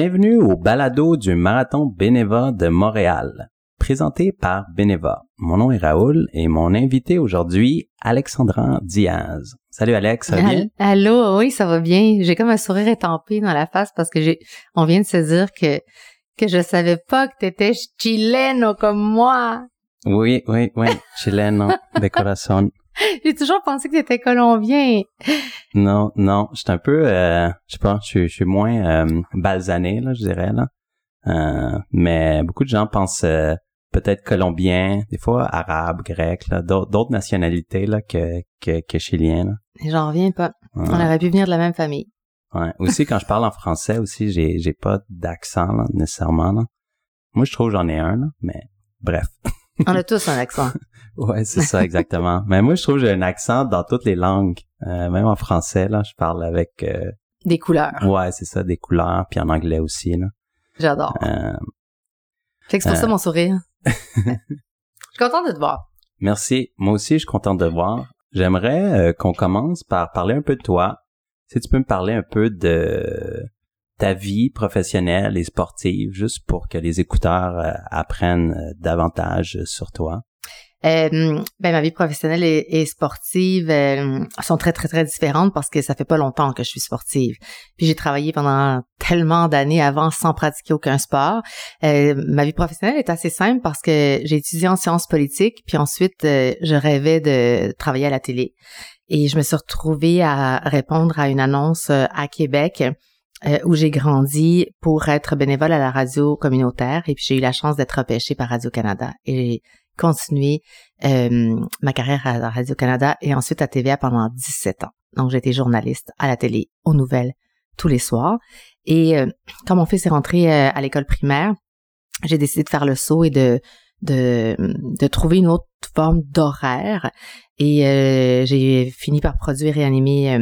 Bienvenue au balado du Marathon Bénéva de Montréal, présenté par Bénéva. Mon nom est Raoul et mon invité aujourd'hui, Alexandra Diaz. Salut Alex, ça va bien? Allô, oui, ça va bien. J'ai comme un sourire étampé dans la face parce que j'ai, on vient de se dire que, que je savais pas que t'étais chileno comme moi. Oui, oui, oui, chileno de corazon. J'ai toujours pensé que t'étais colombien. Non, non, je suis un peu, euh, je sais pas, je, suis moins euh, balsané, là, je dirais, là. Euh, mais beaucoup de gens pensent euh, peut-être colombien, des fois arabe, grec, là, d'autres nationalités là que que, que chilien. Là. J'en reviens pas. On aurait pu venir de la même famille. Ouais. Aussi quand je parle en français aussi, j'ai j'ai pas d'accent là, nécessairement. Là. Moi je trouve j'en ai un là, mais bref. On a tous un accent. ouais, c'est ça exactement. mais moi je trouve j'ai un accent dans toutes les langues, euh, même en français là, je parle avec euh, des couleurs. Ouais, c'est ça, des couleurs, puis en anglais aussi là. J'adore. Euh, fait que c'est pour ça mon sourire. je suis contente de te voir. Merci. Moi aussi, je suis contente de te voir. J'aimerais qu'on commence par parler un peu de toi. Si tu peux me parler un peu de ta vie professionnelle et sportive, juste pour que les écouteurs apprennent davantage sur toi. Euh, ben ma vie professionnelle et, sportive euh, sont très très très différentes parce que ça fait pas longtemps que je suis sportive. Puis j'ai travaillé pendant tellement d'années avant sans pratiquer aucun sport. Euh, ma vie professionnelle est assez simple parce que j'ai étudié en sciences politiques puis ensuite je rêvais de travailler à la télé et je me suis retrouvée à répondre à une annonce à Québec. où j'ai grandi pour être bénévole à la radio communautaire et puis j'ai eu la chance d'être repêchée par Radio-Canada continué euh, ma carrière à Radio-Canada et ensuite à TVA pendant 17 ans. Donc, été journaliste à la télé, aux nouvelles, tous les soirs. Et euh, quand mon fils est rentré euh, à l'école primaire, j'ai décidé de faire le saut et de, de, de trouver une autre forme d'horaire. Et j'ai fini par produire et animer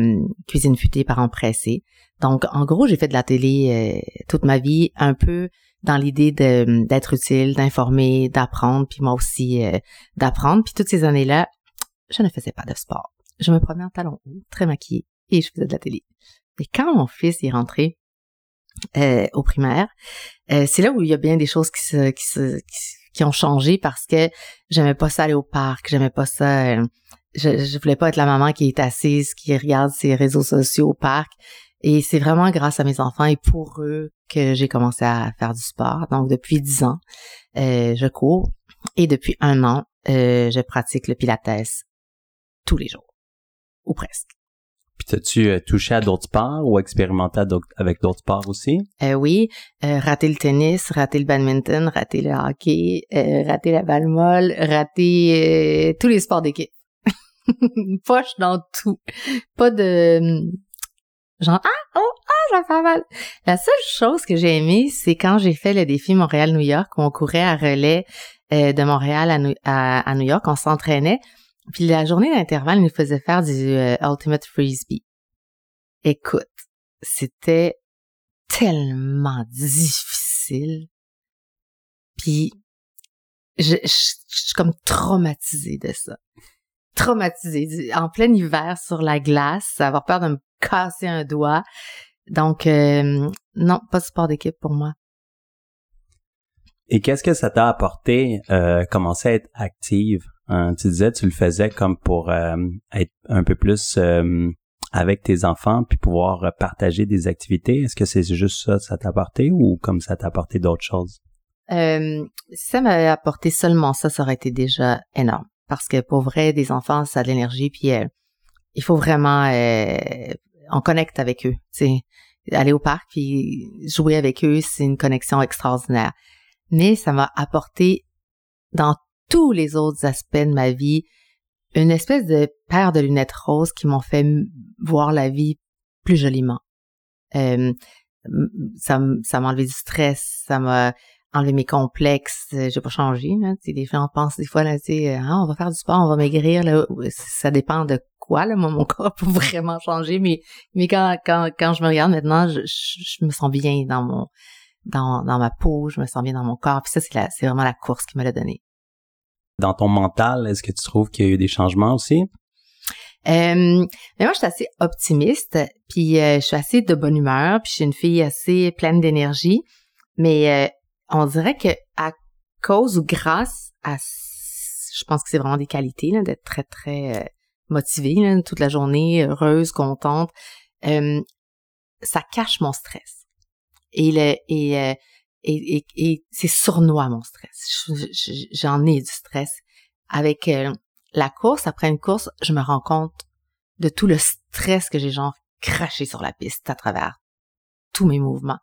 Cuisine futée par pressé. Donc, en gros, j'ai fait de la télé toute ma vie, un peu dans l'idée d'être utile, d'informer, d'apprendre, puis moi aussi euh, d'apprendre. Puis toutes ces années-là, je ne faisais pas de sport. Je me promenais en talons hauts, très maquillée, et je faisais de la télé. Et quand mon fils est rentré euh, au primaire, euh, c'est là où il y a bien des choses qui se, qui se, qui, ont changé parce que j'aimais pas ça aller au parc, j'aimais pas ça. je, je voulais pas être la maman qui est assise, qui regarde ses réseaux sociaux au parc. Et c'est vraiment grâce à mes enfants et pour eux que j'ai commencé à faire du sport. Donc depuis dix ans, euh, je cours et depuis un an, euh, je pratique le pilates tous les jours ou presque. Puis as-tu euh, touché à d'autres sports ou expérimenté avec d'autres sports aussi? Euh, oui, euh, rater le tennis, rater le badminton, rater le hockey, euh, rater la balle molle, rater tous les sports d'équipe. Poche dans tout. Pas de Genre, ah, oh, ah, ça fait mal. La seule chose que j'ai aimé, c'est quand j'ai fait le défi Montréal-New York, où on courait à relais euh, de Montréal à, New, York, on s'entraînait. Puis la journée d'intervalle, nous faisait faire du euh, Ultimate Frisbee. Écoute, c'était tellement difficile. Puis je, suis comme traumatisée de ça. Traumatisée. En plein hiver sur la glace, avoir peur de me casser un doigt. Donc, euh, non, pas de sport d'équipe pour moi. Et qu'est-ce que ça t'a apporté, euh, commencer à être active? Hein? Tu disais, tu le faisais comme pour euh, être un peu plus euh, avec tes enfants puis pouvoir partager des activités. Est-ce que c'est juste ça que ça t'a apporté ou comme ça t'a apporté d'autres choses? Euh, si ça m'avait apporté seulement ça, ça aurait été déjà énorme. Parce que pour vrai, des enfants, ça a de l'énergie, puis il faut vraiment on connecte avec eux. C'est aller au parc puis jouer avec eux, c'est une connexion extraordinaire. Mais ça m'a apporté dans tous les autres aspects de ma vie une espèce de paire de lunettes roses qui m'ont fait voir la vie plus joliment. Euh, ça ça m'a enlevé du stress, ça m'a enlevé mes complexes. J'ai pas changé. Hein, les gens pensent des fois là, ah, on va faire du sport, on va maigrir. Là. Ça dépend de quoi, là, moi, mon corps peut vraiment changer, mais, mais quand, quand, quand je me regarde maintenant, je, je, me sens bien dans mon, dans, dans ma peau, je me sens bien dans mon corps, puis ça, c'est la, c'est vraiment la course qui me l'a donné. Dans ton mental, est-ce que tu trouves qu'il y a eu des changements aussi? Euh, mais moi, je suis assez optimiste, puis euh, je suis assez de bonne humeur, puis je suis une fille assez pleine d'énergie. Mais euh, on dirait que à cause ou grâce à, je pense que c'est vraiment des qualités d'être très très motivée toute la journée, heureuse, contente. ça cache mon stress. Et le et et, et, c'est sournois mon stress. J'en ai du stress. Avec euh, la course, après une course, je me rends compte de tout le stress que j'ai genre craché sur la piste à travers tous mes mouvements.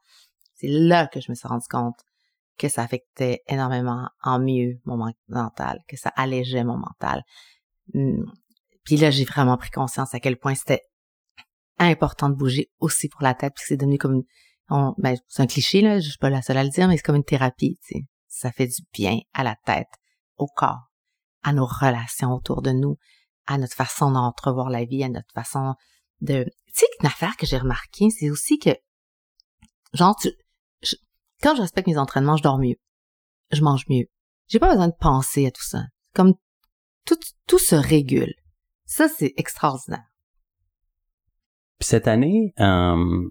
C'est là que je me suis rendu compte que ça affectait énormément en mieux mon mental, que ça allégeait mon mental. Hum, puis là, j'ai vraiment pris conscience à quel point c'était important de bouger aussi pour la tête, puis c'est devenu comme ben, c'est un cliché, là, je suis pas la seule à le dire, mais c'est comme une thérapie, tu. Ça fait du bien à la tête, au corps, à nos relations autour de nous, à notre façon d'entrevoir la vie, à notre façon de... Tu sais, une affaire que j'ai remarqué, c'est aussi que, genre, quand je respecte mes entraînements, je dors mieux. Je mange mieux. J'ai pas besoin de penser à tout ça. Comme tout, tout se régule. Ça, c'est extraordinaire. Puis cette année, euh,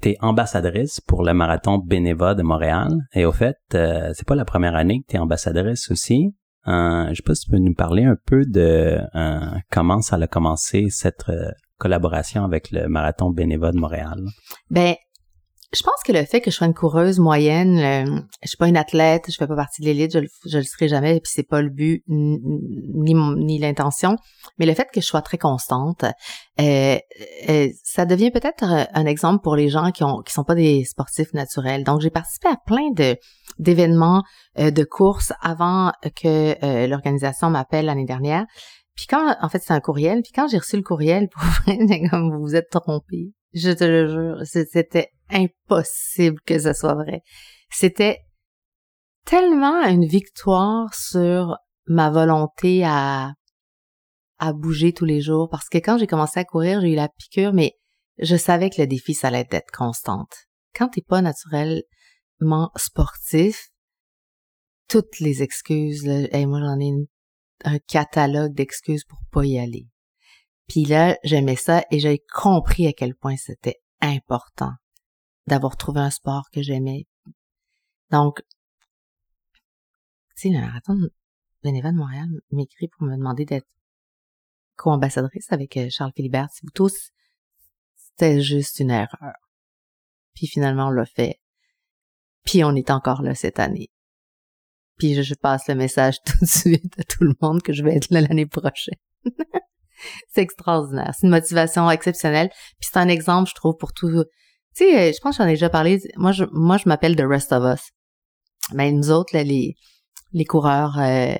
t'es ambassadrice pour le marathon Bénéva de Montréal. Et au fait, euh, c'est pas la première année que t'es ambassadrice aussi. Euh, je sais pas si tu peux nous parler un peu de euh, comment ça a commencé cette euh, collaboration avec le marathon Bénéva de Montréal. Ben, je pense que le fait que je sois une coureuse moyenne, euh, je suis pas une athlète, je fais pas partie de l'élite, je, je le serai jamais, puis c'est pas le but ni ni l'intention, mais le fait que je sois très constante, euh, euh, ça devient peut-être un exemple pour les gens qui ont qui sont pas des sportifs naturels. Donc j'ai participé à plein de d'événements de courses avant que l'organisation m'appelle l'année dernière. Puis quand, en fait, c'est un courriel. Puis quand j'ai reçu le courriel, pour vous vous êtes trompé. Je te le jure, c'était impossible que ce soit vrai. C'était tellement une victoire sur ma volonté à à bouger tous les jours parce que quand j'ai commencé à courir, j'ai eu la piqûre mais je savais que le défi ça allait être constante. Quand t'es pas naturellement sportif, toutes les excuses là, moi j'en ai un catalogue d'excuses pour pas y aller. Puis là, j'aimais ça et j'ai compris à quel point c'était important d'avoir trouvé un sport que j'aimais. Donc, tu sais, le marathon Bénévent de Montréal m'écrit pour me demander d'être co-ambassadrice avec euh, Charles Philibert tous C'était juste une erreur. Puis finalement, on l'a fait. Puis on est encore là cette année. Puis je passe le message tout de suite à tout le monde que je vais être là l'année prochaine. c'est extraordinaire. C'est une motivation exceptionnelle. Puis c'est un exemple, je trouve, pour tout, tu sais, euh, je pense que j'en ai déjà parlé. Moi, je, moi, je m'appelle The Rest of Us. Mais nous autres, là, les, les coureurs euh,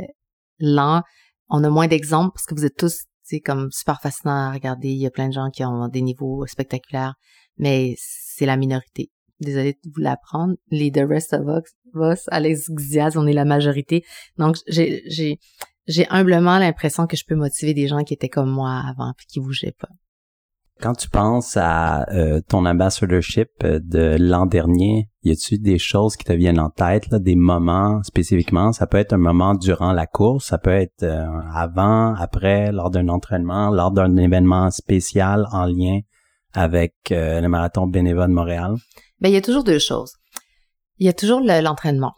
lents, on a moins d'exemples parce que vous êtes tous, sais, comme super fascinants à regarder. Il y a plein de gens qui ont des niveaux spectaculaires, mais c'est la minorité. Désolée de vous l'apprendre. Les The Rest of Us, Alex Diaz, on est la majorité. Donc, j'ai, j'ai, j'ai humblement l'impression que je peux motiver des gens qui étaient comme moi avant puis qui bougeaient pas. Quand tu penses à euh, ton ambassadorship euh, de l'an dernier, y a-tu des choses qui te viennent en tête, là, des moments spécifiquement? Ça peut être un moment durant la course, ça peut être euh, avant, après, lors d'un entraînement, lors d'un événement spécial en lien avec le marathon bénévole de Montréal? Ben, il y a toujours deux choses. Il y a toujours l'entraînement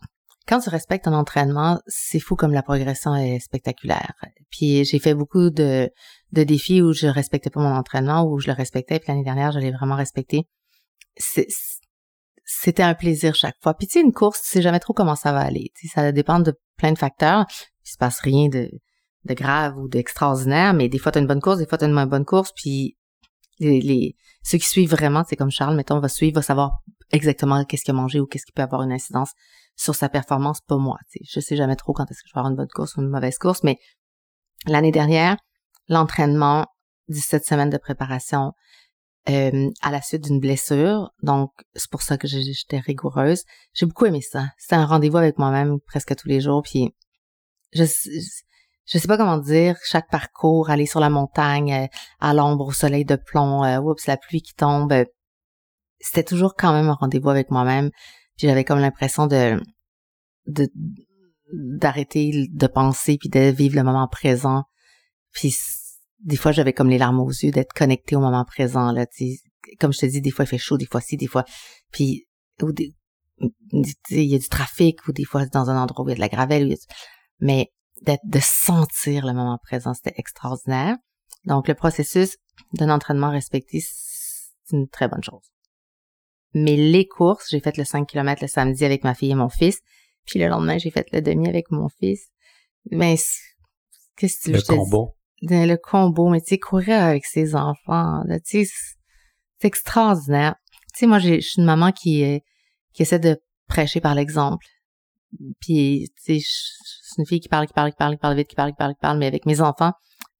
quand tu respectes ton entraînement, c'est fou comme la progression est spectaculaire. Puis j'ai fait beaucoup de, de défis où je respectais pas mon entraînement, où je le respectais, puis l'année dernière, je l'ai vraiment respecté. C'était un plaisir chaque fois. Puis tu sais, une course, tu sais jamais trop comment ça va aller. ça dépend de plein de facteurs. Il se passe rien de, grave ou d'extraordinaire, mais des fois, tu as une bonne course, des fois, tu as une moins bonne course, puis les, les, ceux qui suivent vraiment, c'est comme Charles, mettons, va suivre, va savoir exactement qu'est-ce qu'il a mangé ou qu'est-ce qui peut avoir une incidence sur sa performance, pas moi. sais. Je sais jamais trop quand est-ce que je vais avoir une bonne course ou une mauvaise course, mais l'année dernière, l'entraînement, 17 semaines de préparation euh, à la suite d'une blessure. Donc, c'est pour ça que j'étais rigoureuse. J'ai beaucoup aimé ça. C'était un rendez-vous avec moi-même presque tous les jours. Puis, je, je sais pas comment dire, chaque parcours, aller sur la montagne, euh, à l'ombre, au soleil de plomb, euh, oups, la pluie qui tombe, euh, c'était toujours quand même un rendez-vous avec moi-même. Puis j'avais comme l'impression de de d'arrêter de penser puis de vivre le moment présent. Puis des fois, j'avais comme les larmes aux yeux d'être connectée au moment présent, là, tu Comme je te dis, des fois, il fait chaud, des fois ci, des fois... Puis, ou des, il y a du trafic, ou des fois, dans un endroit où il y a de la gravelle. Mais d'être, de sentir le moment présent, c'était extraordinaire. Donc, le processus d'un entraînement respecté, c'est une très bonne chose. Mais les courses, j'ai fait le 5 km le samedi avec ma fille et mon fils. Puis le lendemain, j'ai fait le demi avec mon fils. Mais qu'est-ce que tu veux Le combo. Le combo, mais tu sais, courir avec ses enfants, tu sais, c'est extraordinaire. Tu sais, moi, je suis une maman qui, euh, qui essaie de prêcher par l'exemple. Puis, tu sais, c'est une fille qui parle, qui parle, qui parle, qui parle vite, qui parle, qui parle, qui parle, mais avec mes enfants,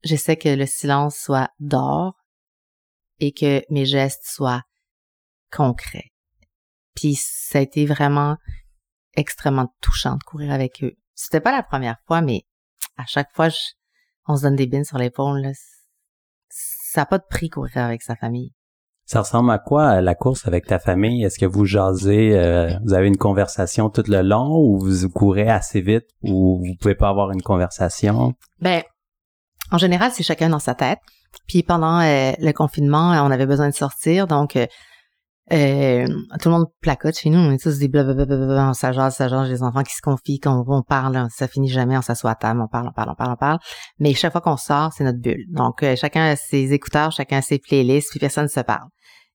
j'essaie que le silence soit d'or et que mes gestes soient concrets. Puis ça a été vraiment extrêmement touchant de courir avec eux. C'était pas la première fois, mais à chaque fois, on se donne des bines sur l'épaule. Ça n'a pas de prix courir avec sa famille. Ça ressemble à quoi la course avec ta famille? Est-ce que vous jasez, euh, vous avez une conversation tout le long ou vous courez assez vite ou vous pouvez pas avoir une conversation? Ben, en général, c'est chacun dans sa tête. Puis pendant euh, le confinement, on avait besoin de sortir, donc euh, euh, tout le monde placote chez nous, on est tous des blablabla, on s'agence, s'agence, les enfants qui se confient, qu'on on parle, ça finit jamais, on s'assoit à table, on parle, on parle, on parle, on parle. Mais chaque fois qu'on sort, c'est notre bulle. Donc, chacun a ses écouteurs, chacun a ses playlists, puis personne ne se parle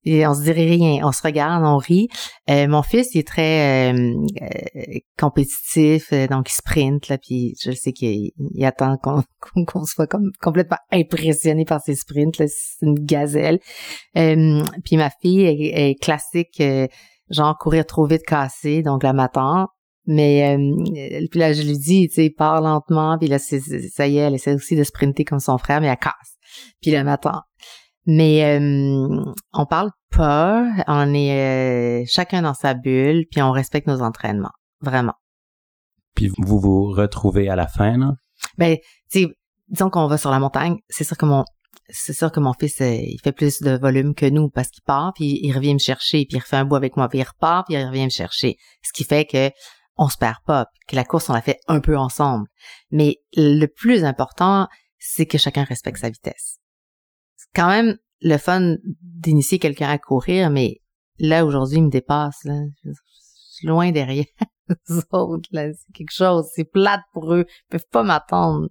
et on se dirait rien. On se regarde, on rit. Euh, mon fils, il est très euh, euh, compétitif, donc il sprint là, puis je sais qu'il attend qu'on soit comme complètement impressionné par ses sprints. C'est une gazelle. puis ma fille est, classique, genre courir trop vite, cassé, donc la matin. Mais puis là, je lui dis, tu sais, part lentement, puis là, ça y est, elle essaie aussi de sprinter comme son frère, mais elle casse. Puis le matin. Mais on parle pas, on est euh, chacun dans sa bulle, puis on respecte nos entraînements, vraiment. Puis vous vous retrouvez à la fin, là? Ben, tu disons qu'on va sur la montagne, c'est sûr que mon c'est sûr que mon fils euh, il fait plus de volume que nous parce qu'il part puis il revient me chercher puis il refait un bout avec moi puis il repart puis il revient me chercher ce qui fait que on se perd pas que la course on la fait un peu ensemble mais le plus important c'est que chacun respecte sa vitesse quand même le fun d'initier quelqu'un à courir, mais là, aujourd'hui, il me dépasse. Là. Je suis loin derrière les autres. Là. C'est quelque chose. C'est plate pour eux. Ils peuvent pas m'attendre.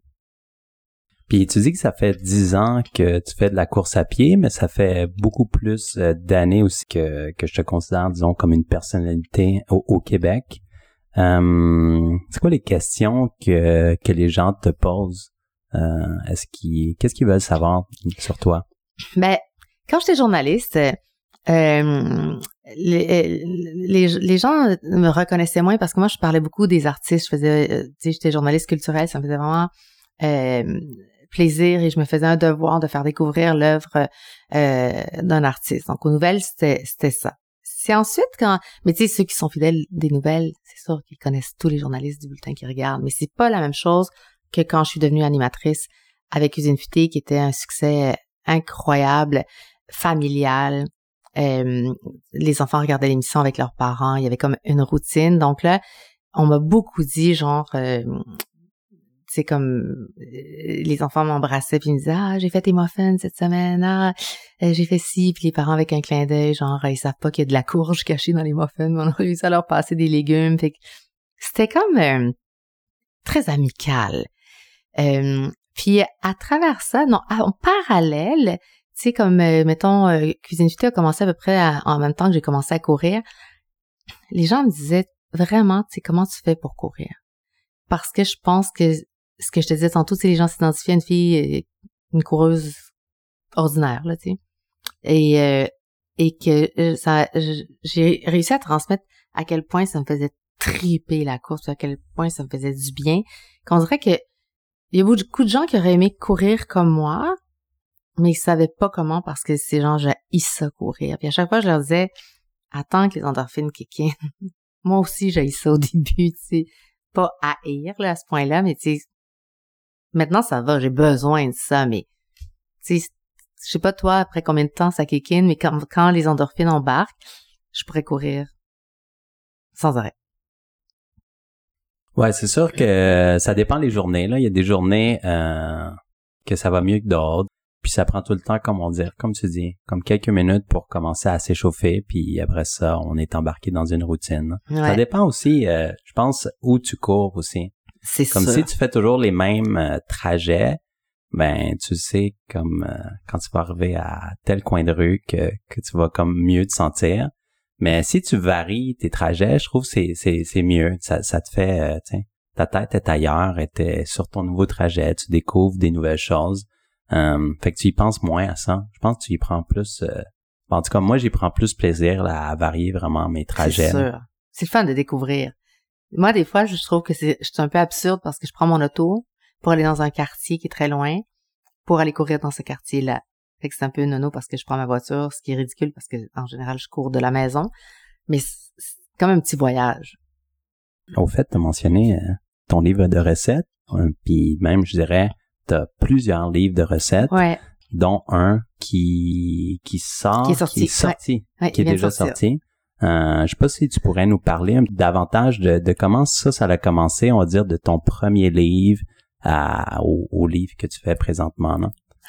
Puis tu dis que ça fait dix ans que tu fais de la course à pied, mais ça fait beaucoup plus euh, d'années aussi que, que je te considère, disons, comme une personnalité au, Québec. Euh, c'est quoi les questions que, que les gens te posent? Euh, est-ce qu'ils, qu'est-ce qu'ils veulent savoir sur toi? Ben, quand j'étais journaliste, euh, les, les, gens me reconnaissaient moins parce que moi, je parlais beaucoup des artistes. Je faisais, euh, tu sais, j'étais journaliste culturelle, ça me faisait vraiment euh, plaisir et je me faisais un devoir de faire découvrir l'œuvre euh, d'un artiste. Donc, aux nouvelles, c'était, ça. C'est ensuite quand, mais tu sais, ceux qui sont fidèles des nouvelles, c'est sûr qu'ils connaissent tous les journalistes du bulletin qui regardent, mais c'est pas la même chose que quand je suis devenue animatrice avec Usine Futée, qui était un succès incroyable, familial. Euh, les enfants regardaient l'émission avec leurs parents. Il y avait comme une routine. Donc là, on m'a beaucoup dit genre euh, c'est comme euh, les enfants m'embrassaient puis ils me disaient ah j'ai fait tes muffins cette semaine ah j'ai fait ci puis les parents avec un clin d'œil genre ils savent pas qu'il y a de la courge cachée dans les muffins mais on a réussi à leur passer des légumes c'était comme très amical puis à travers ça, non, en parallèle, tu sais, comme, euh, mettons, euh, Cuisine Futée a commencé à peu près en même temps que j'ai commencé à courir, les gens me disaient vraiment, tu sais, comment tu fais pour courir? Parce que je pense que ce que je te disais tantôt, c'est les gens s'identifiaient à une fille, euh, une coureuse ordinaire, là, tu sais. Et, et que ça, j'ai réussi à transmettre à quel point ça me faisait triper la course, à quel point ça me faisait du bien, qu'on dirait que il y a beaucoup de gens qui auraient aimé courir comme moi, mais ils savaient pas comment parce que ces gens, j'ai ça courir. Puis à chaque fois, je leur disais, attends que les endorphines kick Moi aussi, j'ai ça au début, tu sais. Pas haïr, là, à ce point-là, mais tu sais, maintenant, ça va, j'ai besoin de ça, mais, tu sais, je sais pas toi, après combien de temps ça kick mais quand, quand les endorphines embarquent, je pourrais courir sans arrêt. Ouais, c'est sûr que ça dépend des journées. Là. Il y a des journées euh, que ça va mieux que d'autres. Puis ça prend tout le temps, comme on dit, comme tu dis, comme quelques minutes pour commencer à s'échauffer, puis après ça, on est embarqué dans une routine. Ça dépend aussi, euh, je pense, où tu cours aussi. C'est Comme si tu fais toujours les mêmes euh, trajets, ben tu sais comme euh, quand tu vas arriver à tel coin de rue que, que tu vas comme mieux te sentir. Mais si tu varies tes trajets, je trouve c'est c'est c'est mieux. Ça ça te fait, tiens, ta tête est ailleurs, est sur ton nouveau trajet, tu découvres des nouvelles choses. Euh, fait que tu y penses moins à ça. Je pense que tu y prends plus. Euh, en tout cas, moi, j'y prends plus plaisir là, à varier vraiment mes trajets. C'est sûr. C'est le fun de découvrir. Moi, des fois, je trouve que c'est, un peu absurde parce que je prends mon auto pour aller dans un quartier qui est très loin, pour aller courir dans ce quartier-là. Fait que c'est un peu nono parce que je prends ma voiture, ce qui est ridicule parce que en général, je cours de la maison. Mais c'est comme un petit voyage. Au fait, tu as mentionné euh, ton livre de recettes, puis même, je dirais, t'as plusieurs livres de recettes, dont un qui qui sort, qui est sorti, qui est, déjà sorti. Euh, je sais pas si tu pourrais nous parler davantage de, de comment ça, ça a commencé, on va dire, de ton premier livre à, au, livre que tu fais présentement.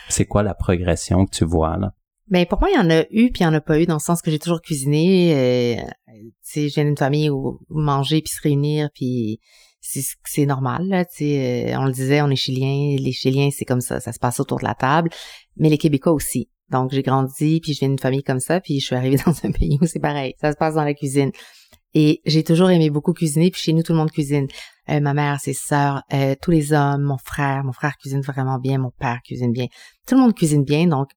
C'est quoi la progression que tu vois là? Ben pour moi, il y en a eu puis il y en a pas eu dans le sens que j'ai toujours cuisiné. Euh, tu sais, j'ai une famille où, manger puis se réunir puis c'est normal là, tu sais, euh, on le disait, on est chiliens, les chiliens c'est comme ça, ça se passe autour de la table, mais les québécois aussi. Donc j'ai grandi puis je viens d'une famille comme ça, puis je suis arrivée dans un pays où c'est pareil, ça se passe dans la cuisine. Et j'ai toujours aimé beaucoup cuisiner, puis chez nous tout le monde cuisine. Euh, ma mère, ses sœurs, euh, tous les hommes, mon frère, mon frère cuisine vraiment bien, mon père cuisine bien. Tout le monde cuisine bien, donc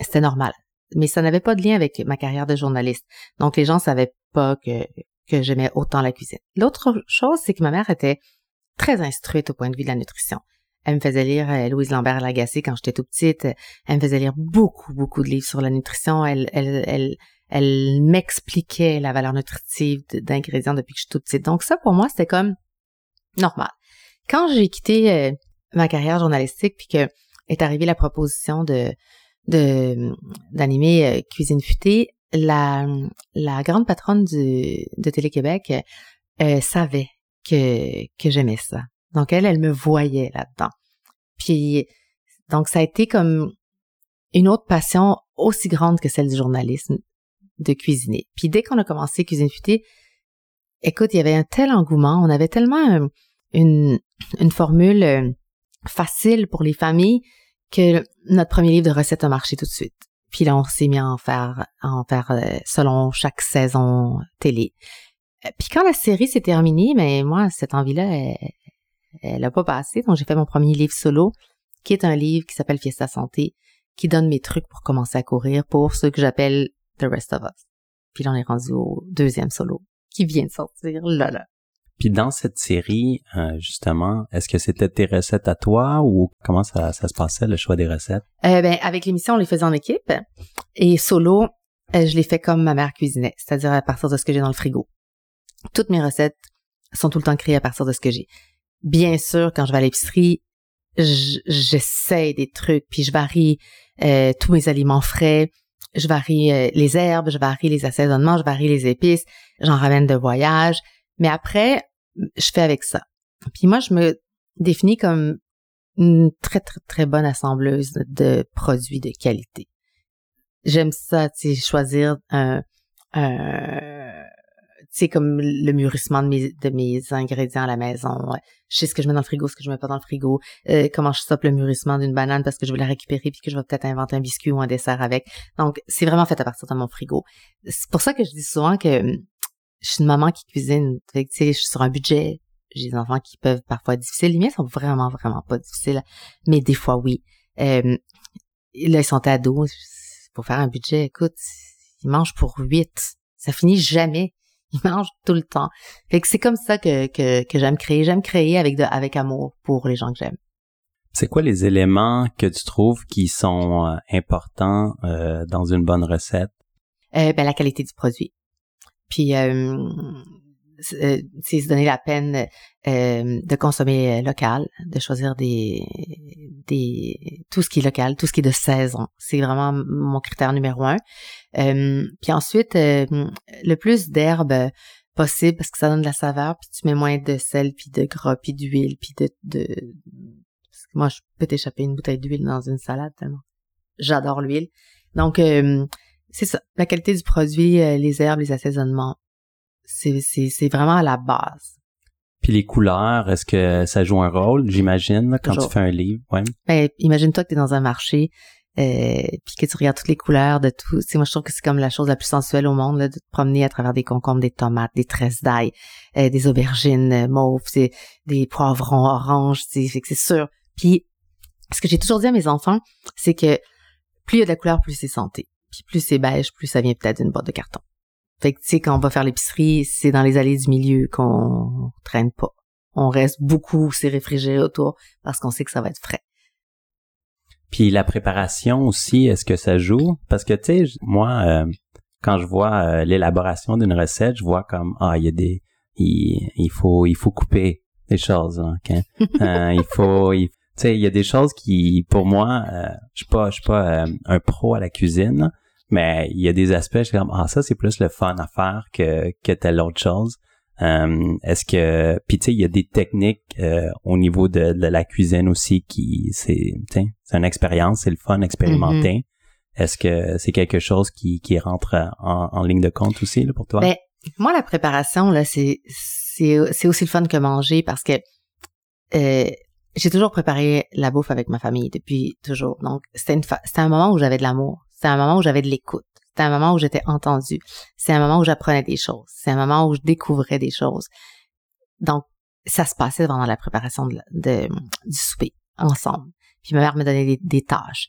c'était normal. Mais ça n'avait pas de lien avec ma carrière de journaliste. Donc les gens savaient pas que que j'aimais autant la cuisine. L'autre chose, c'est que ma mère était très instruite au point de vue de la nutrition. Elle me faisait lire euh, Louise Lambert Lagacé quand j'étais tout petite. Elle me faisait lire beaucoup, beaucoup de livres sur la nutrition. Elle, elle, elle, elle m'expliquait la valeur nutritive d'ingrédients depuis que je suis toute petite. Donc ça, pour moi, c'était comme normal. Quand j'ai quitté euh, ma carrière journalistique, puis que est arrivée la proposition de d'animer euh, Cuisine futée, la, la grande patronne du, de Télé-Québec euh, savait que, que j'aimais ça. Donc, elle, elle me voyait là-dedans. Puis, donc, ça a été comme une autre passion aussi grande que celle du journalisme, de cuisiner. Puis, dès qu'on a commencé Cuisine Futée, écoute, il y avait un tel engouement, on avait tellement une, une formule euh, facile pour les familles que notre premier livre de recettes a marché tout de suite. Puis là, on s'est mis à en faire, à en faire euh, selon chaque saison télé. Euh, puis quand la série s'est terminée, mais ben, moi, cette envie-là, elle, n'a pas passé. Donc, j'ai fait mon premier livre solo, qui est un livre qui s'appelle Fiesta Santé, qui donne mes trucs pour commencer à courir pour ce que j'appelle The Rest of Us. Puis là, on est rendu au deuxième solo, qui vient de sortir, là, là. Puis dans cette série, euh, justement, est-ce que c'était tes recettes à toi ou comment ça, ça se passait, le choix des recettes? Euh, ben, avec l'émission, on les faisait en équipe. Et solo, euh, je les fais comme ma mère cuisinait, c'est-à-dire à partir de ce que j'ai dans le frigo. Toutes mes recettes sont tout le temps créées à partir de ce que j'ai. Bien sûr, quand je vais à l'épicerie, j'essaie des trucs, puis je varie euh, tous mes aliments frais, je varie les herbes, je varie les assaisonnements, je varie les épices, j'en ramène de voyage. Mais après, je fais avec ça. Puis moi, je me définis comme une très, très, très bonne assembleuse de produits de qualité. J'aime ça, tu sais, choisir un, un sais, comme le mûrissement de mes, de mes ingrédients à la maison. Je sais ce que je mets dans le frigo, ce que je mets pas dans le frigo. Euh, comment je stoppe le mûrissement d'une banane parce que je veux la récupérer puis que je vais peut-être inventer un biscuit ou un dessert avec. Donc, c'est vraiment fait à partir de mon frigo. C'est pour ça que je dis souvent que je suis une maman qui cuisine. Tu sais, je suis sur un budget. J'ai des enfants qui peuvent parfois être difficiles. Les miens sont vraiment, vraiment pas difficiles. Mais des fois, oui. Euh, là, ils sont ados. Pour faire un budget, écoute, ils mangent pour huit. Ça finit jamais. Ils mangent tout le temps. Fait que c'est comme ça que, que, que j'aime créer. J'aime créer avec, de, avec amour pour les gens que j'aime. C'est quoi les éléments que tu trouves qui sont euh, importants euh, dans une bonne recette? Euh, ben, la qualité du produit. Puis euh, euh, c'est se donner la peine euh, de consommer local, de choisir des des tout ce qui est local, tout ce qui est de saison. C'est vraiment mon critère numéro un. Puis ensuite, le plus d'herbes possible parce que ça donne de la saveur, puis tu mets moins de sel, puis de gras, puis d'huile, puis de, de... moi, je peux t'échapper une bouteille d'huile dans une salade tellement j'adore l'huile. Donc, euh, c'est ça. La qualité du produit, euh, les herbes, les assaisonnements, c'est, c'est, c'est vraiment à la base. Puis les couleurs, est-ce que ça joue un rôle, j'imagine, quand tu fais un livre? Ouais. Ben, imagine-toi que tu es dans un marché, euh, puis que tu regardes toutes les couleurs de tout. Tu moi, je trouve que c'est comme la chose la plus sensuelle au monde, là, de te promener à travers des concombres, des tomates, des tresses d'ail, euh, des aubergines euh, mauves, des poivrons oranges, c'est sûr. Puis, ce que j'ai toujours dit à mes enfants, c'est que plus il y a de la couleur, plus c'est santé. Puis plus c'est beige, plus ça vient peut-être d'une boîte de carton. Fait que, tu sais, quand on va faire l'épicerie, c'est dans les allées du milieu qu'on traîne pas. On reste beaucoup, c'est réfrigéré autour parce qu'on sait que ça va être frais. Puis la préparation aussi, est-ce que ça joue? Parce que, tu sais, moi, euh, quand je vois euh, l'élaboration d'une recette, je vois comme, ah, il y a des, il, faut, il faut couper des choses, hein, euh, il faut, tu sais, il y a des choses qui, pour moi, je suis pas, je suis pas un pro à la cuisine, mais il y a des aspects, je suis comme, ah, ça, c'est plus le fun à faire que, que telle autre chose. Euh, est-ce que puis tu sais il y a des techniques euh, au niveau de, la cuisine aussi qui c'est c'est une expérience c'est le fun expérimenter mm-hmm. est-ce que c'est quelque chose qui, qui rentre en, ligne de compte aussi là, pour toi? Ben, moi la préparation là c'est c'est c'est aussi le fun que manger parce que euh, j'ai toujours préparé la bouffe avec ma famille depuis toujours. Donc c'était une c'était un moment où j'avais de l'amour. C'était un moment où j'avais de l'écoute c'est un moment où j'étais entendue. C'est un moment où j'apprenais des choses. C'est un moment où je découvrais des choses. Donc, ça se passait pendant la préparation du souper, ensemble. Puis ma mère me donnait des, tâches.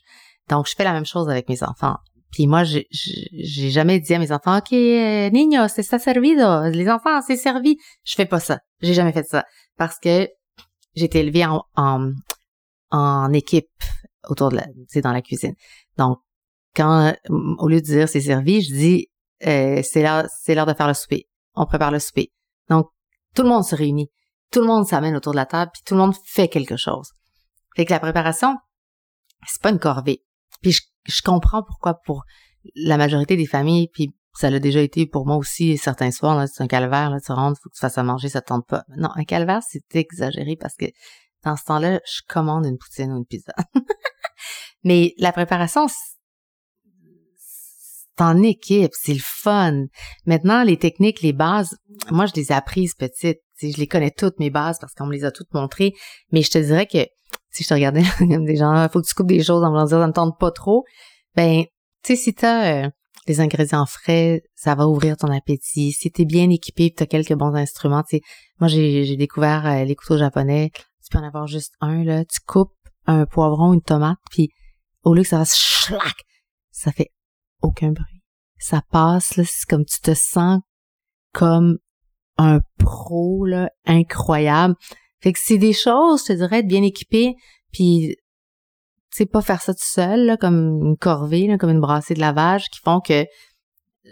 Donc, je fais la même chose avec mes enfants. Puis moi, j'ai jamais dit à mes enfants, OK, euh, niños, c'est ça servido. Les enfants, c'est servi. Je fais pas ça. J'ai jamais fait ça. Parce que j'ai été élevée en, en, équipe autour de la, dans la cuisine. Donc, quand au lieu de dire c'est servi, je dis euh, c'est l'heure c'est l'heure de faire le souper. On prépare le souper. Donc tout le monde se réunit, tout le monde s'amène autour de la table, puis tout le monde fait quelque chose. Fait que la préparation, c'est pas une corvée. Puis je, comprends pourquoi pour la majorité des familles, puis ça l'a déjà été pour moi aussi certains soirs, là, c'est un calvaire, là, tu rentres, faut que tu fasses à manger, ça te tente pas. Non, un calvaire, c'est exagéré parce que dans ce temps-là, je commande une poutine ou une pizza. Mais la préparation, en équipe, c'est le fun. Maintenant, les techniques, les bases, moi, je les ai apprises petites. Je les connais toutes, mes bases, parce qu'on me les a toutes montrées. Mais je te dirais que si je te regardais comme des gens, faut que tu coupes des choses en me disant, ça me tente pas trop. Ben, tu sais, si t'as euh, des ingrédients frais, ça va ouvrir ton appétit. Si t'es bien équipé, tu as quelques bons instruments, tu sais, moi, j'ai découvert euh, les couteaux japonais. Tu peux en avoir juste un, là. Tu coupes un poivron, une tomate, puis au lieu que ça fasse schlac, ça fait aucun bruit. Ça passe, là, c'est comme tu te sens comme un pro, là, incroyable. Fait que c'est des choses, je te dirais, être bien équipé, puis tu sais, pas faire ça tout seul, là, comme une corvée, comme une brassée de lavage, qui font que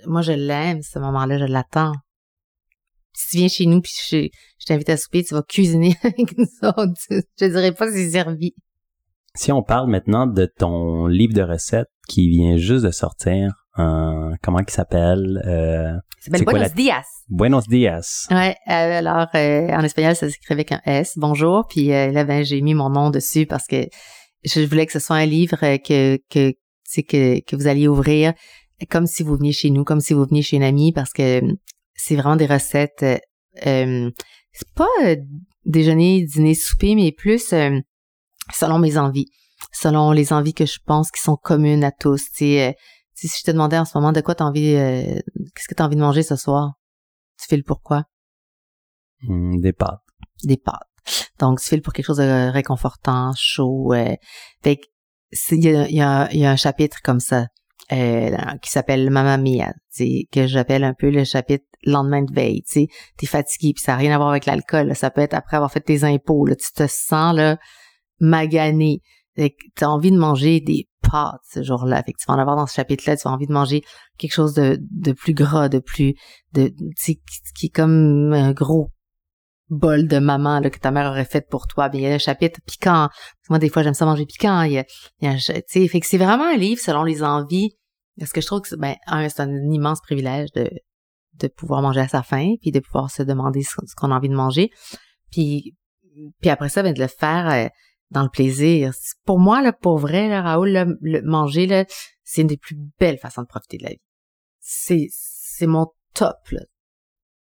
moi, je l'aime, ce moment-là, je l'attends. Si tu viens chez nous, puis je, je t'invite à souper, tu vas cuisiner avec nous autres. Je dirais pas c'est servi. Si on parle maintenant de ton livre de recettes qui vient juste de sortir, euh, comment il s'appelle euh, s'appelle Buenos Dias. Buenos Dias. Ouais, euh, alors euh, en espagnol ça s'écrit avec un S, bonjour, puis là ben j'ai mis mon nom dessus parce que je voulais que ce soit un livre que que que que vous alliez ouvrir comme si vous veniez chez nous, comme si vous veniez chez une amie parce que c'est vraiment des recettes c'est pas déjeuner, dîner, souper mais plus selon mes envies, selon les envies que je pense qui sont communes à tous. Tu euh, si je te demandais en ce moment de quoi t'as envie, euh, qu'est-ce que t'as envie de manger ce soir, tu files pourquoi? Hmm, des pâtes. Des pâtes. Donc, tu files pour quelque chose de réconfortant, chaud. Euh, fait il y a, y, a, y a un chapitre comme ça euh, qui s'appelle Mamma Mia, que j'appelle un peu le chapitre lendemain de veille. Tu es fatigué, puis ça n'a rien à voir avec l'alcool. Ça peut être après avoir fait tes impôts. Là, tu te sens là magané. Tu as envie de manger des pâtes ce jour-là. Fait que tu vas en avoir dans ce chapitre-là, tu as envie de manger quelque chose de, plus gras, de plus de qui, qui est comme un gros bol de maman là, que ta mère aurait fait pour toi. Bien, il y a un chapitre piquant. Moi, des fois, j'aime ça manger piquant. Il y a, il y a fait que c'est vraiment un livre selon les envies. Parce que je trouve que ben, un, c'est un immense privilège de, de pouvoir manger à sa faim, puis de pouvoir se demander ce, qu'on a envie de manger. Puis, puis après ça, ben, de le faire euh, dans le plaisir. Pour moi, là, pour vrai, là, Raoul, le manger, là, c'est une des plus belles façons de profiter de la vie. C'est, c'est mon top, là,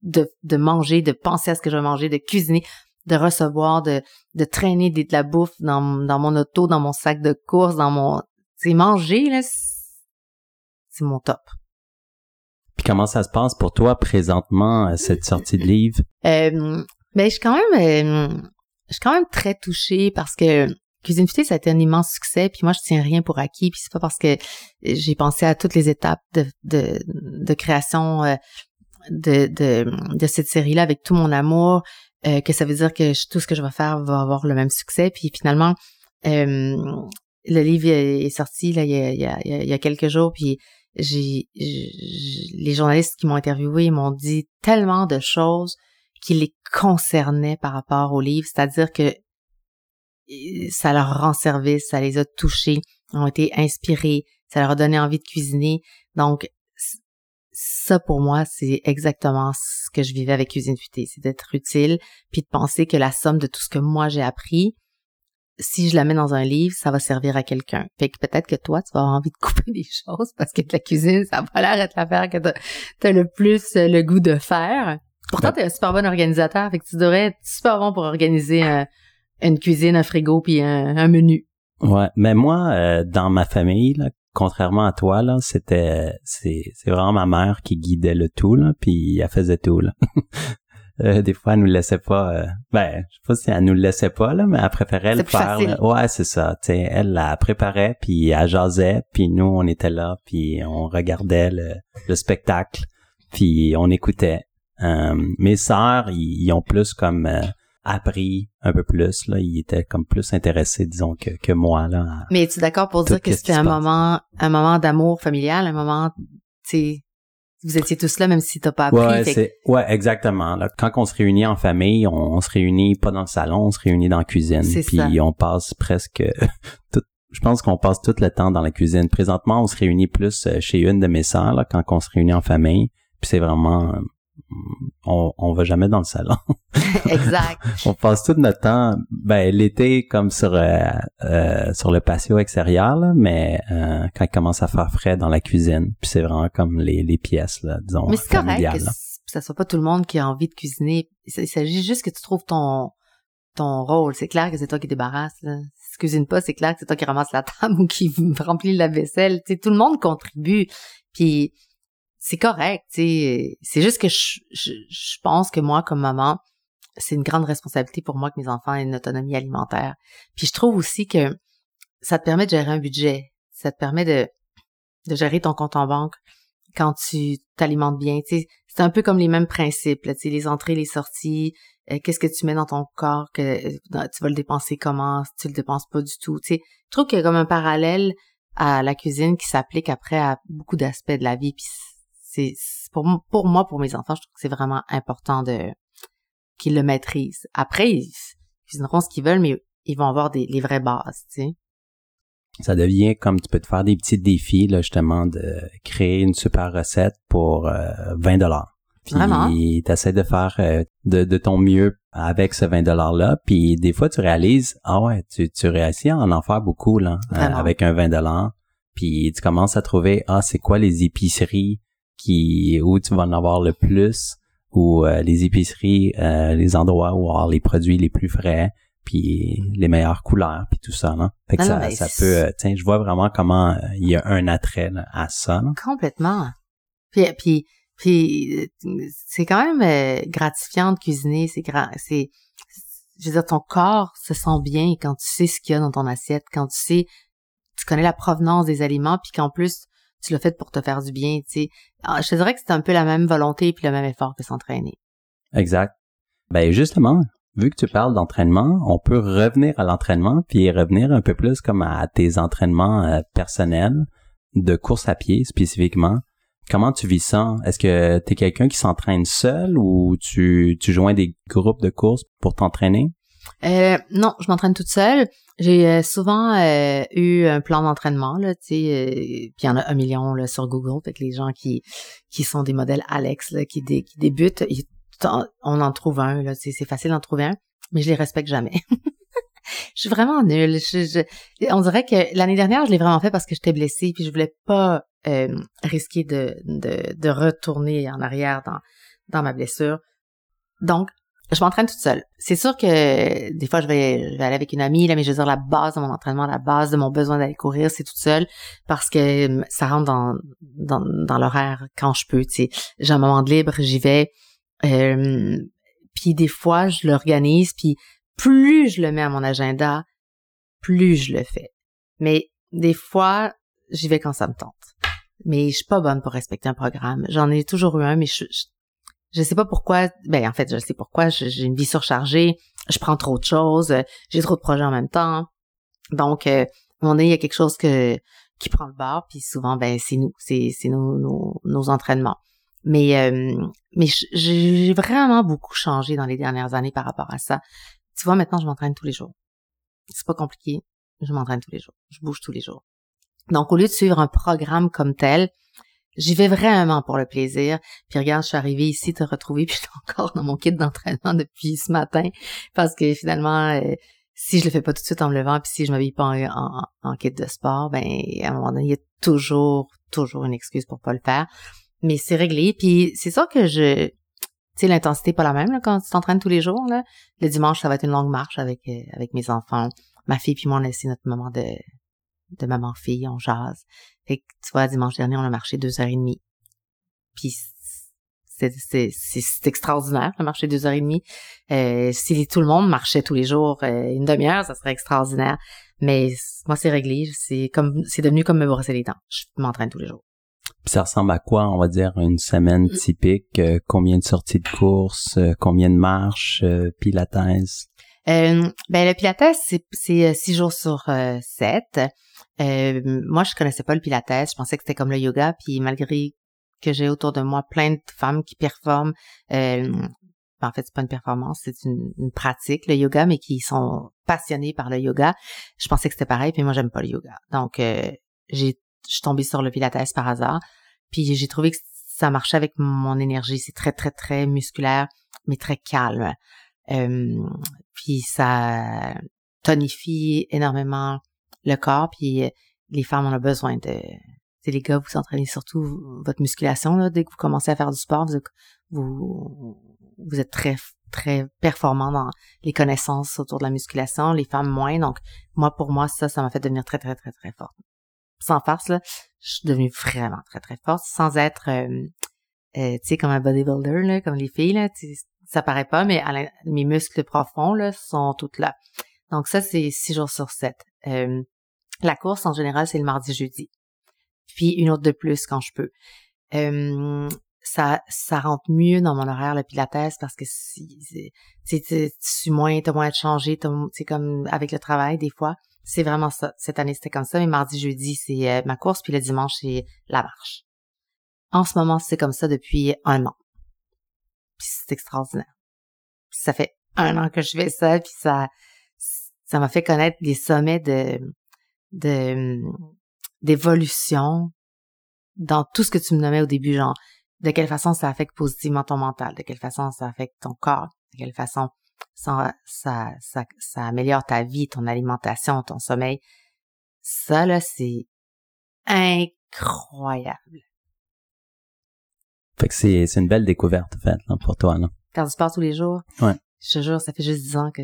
de, de manger, de penser à ce que je vais manger, de cuisiner, de recevoir, de, de traîner de la bouffe dans, dans mon auto, dans mon sac de course, dans mon... C'est manger, là, c'est mon top. Puis comment ça se passe pour toi présentement, cette sortie de livre? Euh, ben, je suis quand même... Euh, je suis quand même très touchée parce que Cuisine Futée, ça a été un immense succès, puis moi, je tiens rien pour acquis, puis c'est pas parce que j'ai pensé à toutes les étapes de, de, de création euh, de, de, de cette série-là avec tout mon amour euh, que ça veut dire que tout ce que je vais faire va avoir le même succès. Puis finalement, euh, le livre est sorti là, il, y a, il, y a, il y a quelques jours, puis j'ai les journalistes qui m'ont interviewé m'ont dit tellement de choses qui les concernaient par rapport au livre, c'est-à-dire que ça leur rend service, ça les a touchés, ont été inspirés, ça leur a donné envie de cuisiner. Donc, ça pour moi, c'est exactement ce que je vivais avec Cuisine Futée, c'est d'être utile, puis de penser que la somme de tout ce que moi j'ai appris, si je la mets dans un livre, ça va servir à quelqu'un. Fait que peut-être que toi, tu vas avoir envie de couper des choses parce que la cuisine, ça va l'air être l'affaire que tu as le plus le goût de faire. Pourtant, t'es un super bon organisateur, fait que tu devrais être super bon pour organiser un, une cuisine, un frigo puis un, menu. Ouais, mais moi, euh, dans ma famille, là, contrairement à toi, là, c'était c'est c'est vraiment ma mère qui guidait le tout là, puis elle faisait tout là. Euh, des fois, elle nous laissait pas. Euh, ben, je sais pas si elle nous laissait pas là, mais elle préférait le faire. Ouais, c'est ça. Tu sais, elle la préparait, puis elle jasait, puis nous on était là, puis on regardait le, le spectacle, puis on écoutait. Mes sœurs, ils, ont plus comme appris un peu plus là. Il était comme plus intéressé disons que, que moi là mais es-tu d'accord pour dire que c'était un moment un moment d'amour familial un moment tu vous étiez tous là même si t'as pas appris ouais c'est ouais exactement. Là, quand on se réunit en famille on, se réunit pas dans le salon on se réunit dans la cuisine. Puis on passe presque tout je pense qu'on passe tout le temps dans la cuisine. Présentement, on se réunit plus euh, chez une de mes sœurs là, quand on se réunit en famille. Puis c'est vraiment on, on va jamais dans le salon. exact. on passe tout notre temps, ben l'été comme sur euh, euh, sur le patio extérieur, mais euh, quand il commence à faire frais dans la cuisine, puis c'est vraiment comme les, les pièces là, disons. Mais c'est correct que ça soit pas tout le monde qui a envie de cuisiner. Il s'agit juste que tu trouves ton ton rôle. C'est clair que c'est toi qui débarrasse. Là. Si tu cuisines pas, c'est clair que c'est toi qui ramasse la table ou qui remplit la vaisselle. Tu tout le monde contribue. Puis c'est correct, tu C'est juste que je, je, pense que moi, comme maman, c'est une grande responsabilité pour moi que mes enfants aient une autonomie alimentaire. Puis je trouve aussi que ça te permet de gérer un budget. Ça te permet de, de gérer ton compte en banque quand tu t'alimentes bien. C'est un peu comme les mêmes principes, là, les entrées, les sorties, euh, qu'est-ce que tu mets dans ton corps, que euh, tu vas le dépenser comment, si tu le dépenses pas du tout. Tu sais, je trouve qu'il y a comme un parallèle à la cuisine qui s'applique après à beaucoup d'aspects de la vie. C'est pour, pour moi, pour mes enfants, je trouve que c'est vraiment important de qu'ils le maîtrisent. Après, ils cuisineront ce qu'ils veulent, mais ils vont avoir des, les vraies bases, tu sais. Ça devient comme tu peux te faire des petits défis, là, justement, de créer une super recette pour 20 euh, dollars. Puis t'essaies de faire euh, de, de, ton mieux avec ce 20 dollars là, puis des fois tu réalises ah ouais, tu tu réussis à en en faire beaucoup là euh, avec un 20 dollars. Puis tu commences à trouver ah c'est quoi les épiceries qui où tu vas en avoir le plus ou euh, les épiceries euh, les endroits où avoir les produits les plus frais puis les meilleures couleurs puis tout ça là. Fait que ça, ça peut euh, tiens je vois vraiment comment il y a un attrait à ça complètement. Puis puis puis c'est quand même gratifiant de cuisiner c'est c'est je veux dire ton corps se sent bien quand tu sais ce qu'il y a dans ton assiette quand tu sais tu connais la provenance des aliments puis qu'en plus tu l'as fait pour te faire du bien, tu sais. Ah, je te dirais que c'est un peu la même volonté puis le même effort que s'entraîner. Exact. Ben justement, vu que tu parles d'entraînement, on peut revenir à l'entraînement puis revenir un peu plus comme à tes entraînements euh, personnels de course à pied spécifiquement. Comment tu vis ça? Est-ce que tu es quelqu'un qui s'entraîne seul ou tu, tu joins des groupes de course pour t'entraîner? Euh, non, je m'entraîne toute seule. J'ai euh, souvent euh, eu un plan d'entraînement là, tu sais, euh, puis il y en a un million là sur Google, avec les gens qui qui sont des modèles Alex là, qui, qui débutent, on en trouve un là, c'est facile d'en trouver un, mais je les respecte jamais. Je suis vraiment nulle. on dirait que l'année dernière, je l'ai vraiment fait parce que j'étais blessée puis je voulais pas euh, risquer de, de, de, retourner en arrière dans, dans ma blessure. Donc, je m'entraîne toute seule. C'est sûr que des fois, je vais, je vais aller avec une amie, là, mais je veux dire, la base de mon entraînement, la base de mon besoin d'aller courir, c'est toute seule parce que hum, ça rentre dans, dans, dans l'horaire quand je peux. Tu j'ai un moment de libre, j'y vais. Euh, puis des fois, je l'organise, puis plus je le mets à mon agenda, plus je le fais. Mais des fois, j'y vais quand ça me tente. Mais je suis pas bonne pour respecter un programme. J'en ai toujours eu un, mais je, je, sais pas pourquoi. Ben en fait, je sais pourquoi. J'ai une vie surchargée. Je prends trop de choses. J'ai trop de projets en même temps. Donc, euh, moment donné, il y a quelque chose que qui prend le bord. Puis souvent, ben c'est nous, c'est c'est nos, nos, nos entraînements. Mais euh, mais j'ai vraiment beaucoup changé dans les dernières années par rapport à ça. Tu vois, maintenant, je m'entraîne tous les jours. C'est pas compliqué. Je m'entraîne tous les jours. Je bouge tous les jours. Donc, au lieu de suivre un programme comme tel, j'y vais vraiment pour le plaisir. Puis regarde, je suis arrivée ici te retrouver, puis je encore dans mon kit d'entraînement depuis ce matin, parce que finalement, euh, si je le fais pas tout de suite en me levant, puis si je m'habille pas en, en, kit de sport, ben à un moment donné, il y a toujours, toujours une excuse pour pas le faire. Mais c'est réglé. Puis c'est ça que je, tu sais, l'intensité pas la même là, quand tu t'entraînes tous les jours. Là. Le dimanche, ça va être une longue marche avec euh, avec mes enfants. Ma fille puis moi, on a laissé notre moment de de maman-fille, on jase. Fait que, tu vois, dimanche dernier, on a marché deux heures et demie. Puis c'est, c'est, c'est, extraordinaire, de marcher deux heures et demie. Euh, si tout le monde marchait tous les jours euh, une demi-heure, ça serait extraordinaire. Mais moi, c'est réglé. C'est comme c'est devenu comme me brosser les dents. Je m'entraîne tous les jours. ça ressemble à quoi, on va dire, une semaine mm. typique? Euh, combien de sorties de course? combien de marches? pilates? Ben, le pilates, c'est, c'est six jours sur sept. Euh, moi, je connaissais pas le pilates. Je pensais que c'était comme le yoga. Puis malgré que j'ai autour de moi plein de femmes qui performent, euh, ben, en fait, c'est pas une performance, c'est une, pratique, le yoga, mais qui sont passionnés par le yoga. Je pensais que c'était pareil, puis moi, j'aime pas le yoga. Donc, euh, j'ai, je suis tombée sur le pilates par hasard. Puis j'ai trouvé que ça marchait avec mon énergie. C'est très, très, très musculaire, mais très calme. Euh, puis ça tonifie énormément le corps, puis euh, les femmes ont besoin de... C'est les gars, vous entraînez surtout votre musculation là, dès que vous commencez à faire du sport, vous, vous, êtes très très performant dans les connaissances autour de la musculation, les femmes moins. Donc moi pour moi ça ça m'a fait devenir très très très très forte. Sans farce là, je suis devenue vraiment très très forte sans être euh, euh, tu sais comme un bodybuilder là, comme les filles là, ça paraît pas mais mes muscles profonds là sont toutes là. Donc ça c'est six jours sur sept. Euh, la course, en général, c'est le mardi-jeudi. Puis une autre de plus quand je peux. Euh, ça, ça rentre mieux dans mon horaire, le pilates, parce que si, tu suis moins, t'as moins à te changer, c'est comme avec le travail, des fois. C'est vraiment ça. Cette année, c'était comme ça, mais mardi, jeudi, c'est euh, ma course, puis le dimanche, c'est la marche. En ce moment, c'est comme ça depuis un an. Puis c'est extraordinaire. ça fait un an que je fais ça, puis ça, ça m'a fait connaître des sommets de de d'évolution dans tout ce que tu me nommais au début, genre de quelle façon ça affecte positivement ton mental, de quelle façon ça affecte ton corps, de quelle façon ça, ça, ça, ça améliore ta vie, ton alimentation, ton sommeil. Ça, là, c'est incroyable. Fait que c'est, c'est une belle découverte, en fait, là, pour toi, non? Faire du sport tous les jours. Ouais. Je te jure, ça fait juste dix ans que,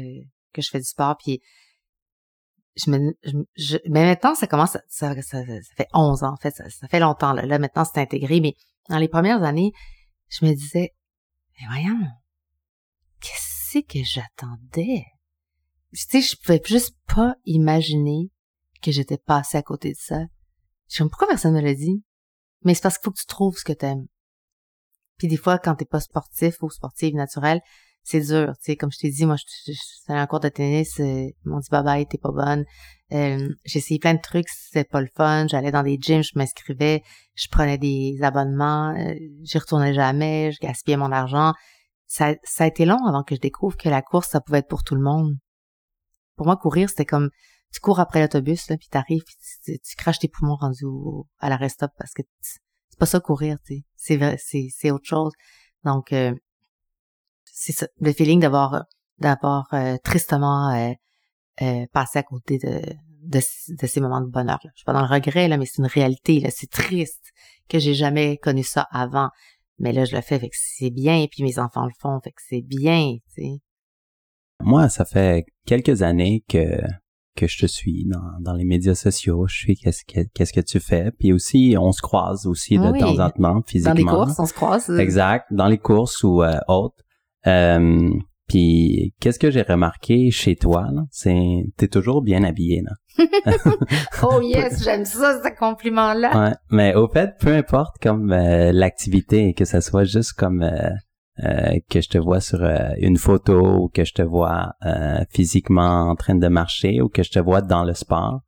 que je fais du sport. Puis je me, je, mais maintenant ça commence, ça, ça, ça, fait 11 ans en fait, ça, fait longtemps là. Là maintenant c'est intégré, mais dans les premières années, je me disais, mais voyons, qu'est-ce que j'attendais? Tu sais, je pouvais juste pas imaginer que j'étais passé à côté de ça. Je me pourquoi personne me l'a dit? Mais c'est parce qu'il faut que tu trouves ce que t'aimes. Puis des fois, quand t'es pas sportif ou sportive naturelle, c'est dur, tu sais, comme je t'ai dit, moi, je, suis allée en cours de tennis, euh, ils m'ont dit bye bye, t'es pas bonne. Euh, j'ai essayé plein de trucs, c'était pas le fun. J'allais dans des gyms, je m'inscrivais, je prenais des abonnements, euh, j'y retournais jamais, je gaspillais mon argent. Ça, ça a été long avant que je découvre que la course, ça pouvait être pour tout le monde. Pour moi, courir, c'était comme tu cours après l'autobus, là, puis t'arrives, puis tu, craches tes poumons rendus à la rest parce que c'est pas ça courir. C'est c'est autre chose. Donc c'est ça, le feeling d'avoir d'avoir euh, tristement euh, euh, passer à côté de, de, de ces moments de bonheur. Je suis pas dans le regret, là, mais c'est une réalité. Là. C'est triste que j'ai jamais connu ça avant. Mais là, je le fais, fait que c'est bien, puis mes enfants le font, fait que c'est bien, tu sais. Moi, ça fait quelques années que que je te suis dans, dans les médias sociaux. Je suis qu'est-ce que qu'est-ce que tu fais. Puis aussi, on se croise aussi de Oui. temps en temps physiquement. Dans les courses, on se croise. Exact, dans les courses ou euh, autres. Euh, puis qu'est-ce que j'ai remarqué chez toi, là, c'est t'es toujours bien habillé là. oh yes, j'aime ça, ce compliment-là. Ouais, mais au fait, peu importe comme euh, l'activité, que ça soit juste comme euh, que je te vois sur euh, une photo ou que je te vois euh, physiquement en train de marcher ou que je te vois dans le sport.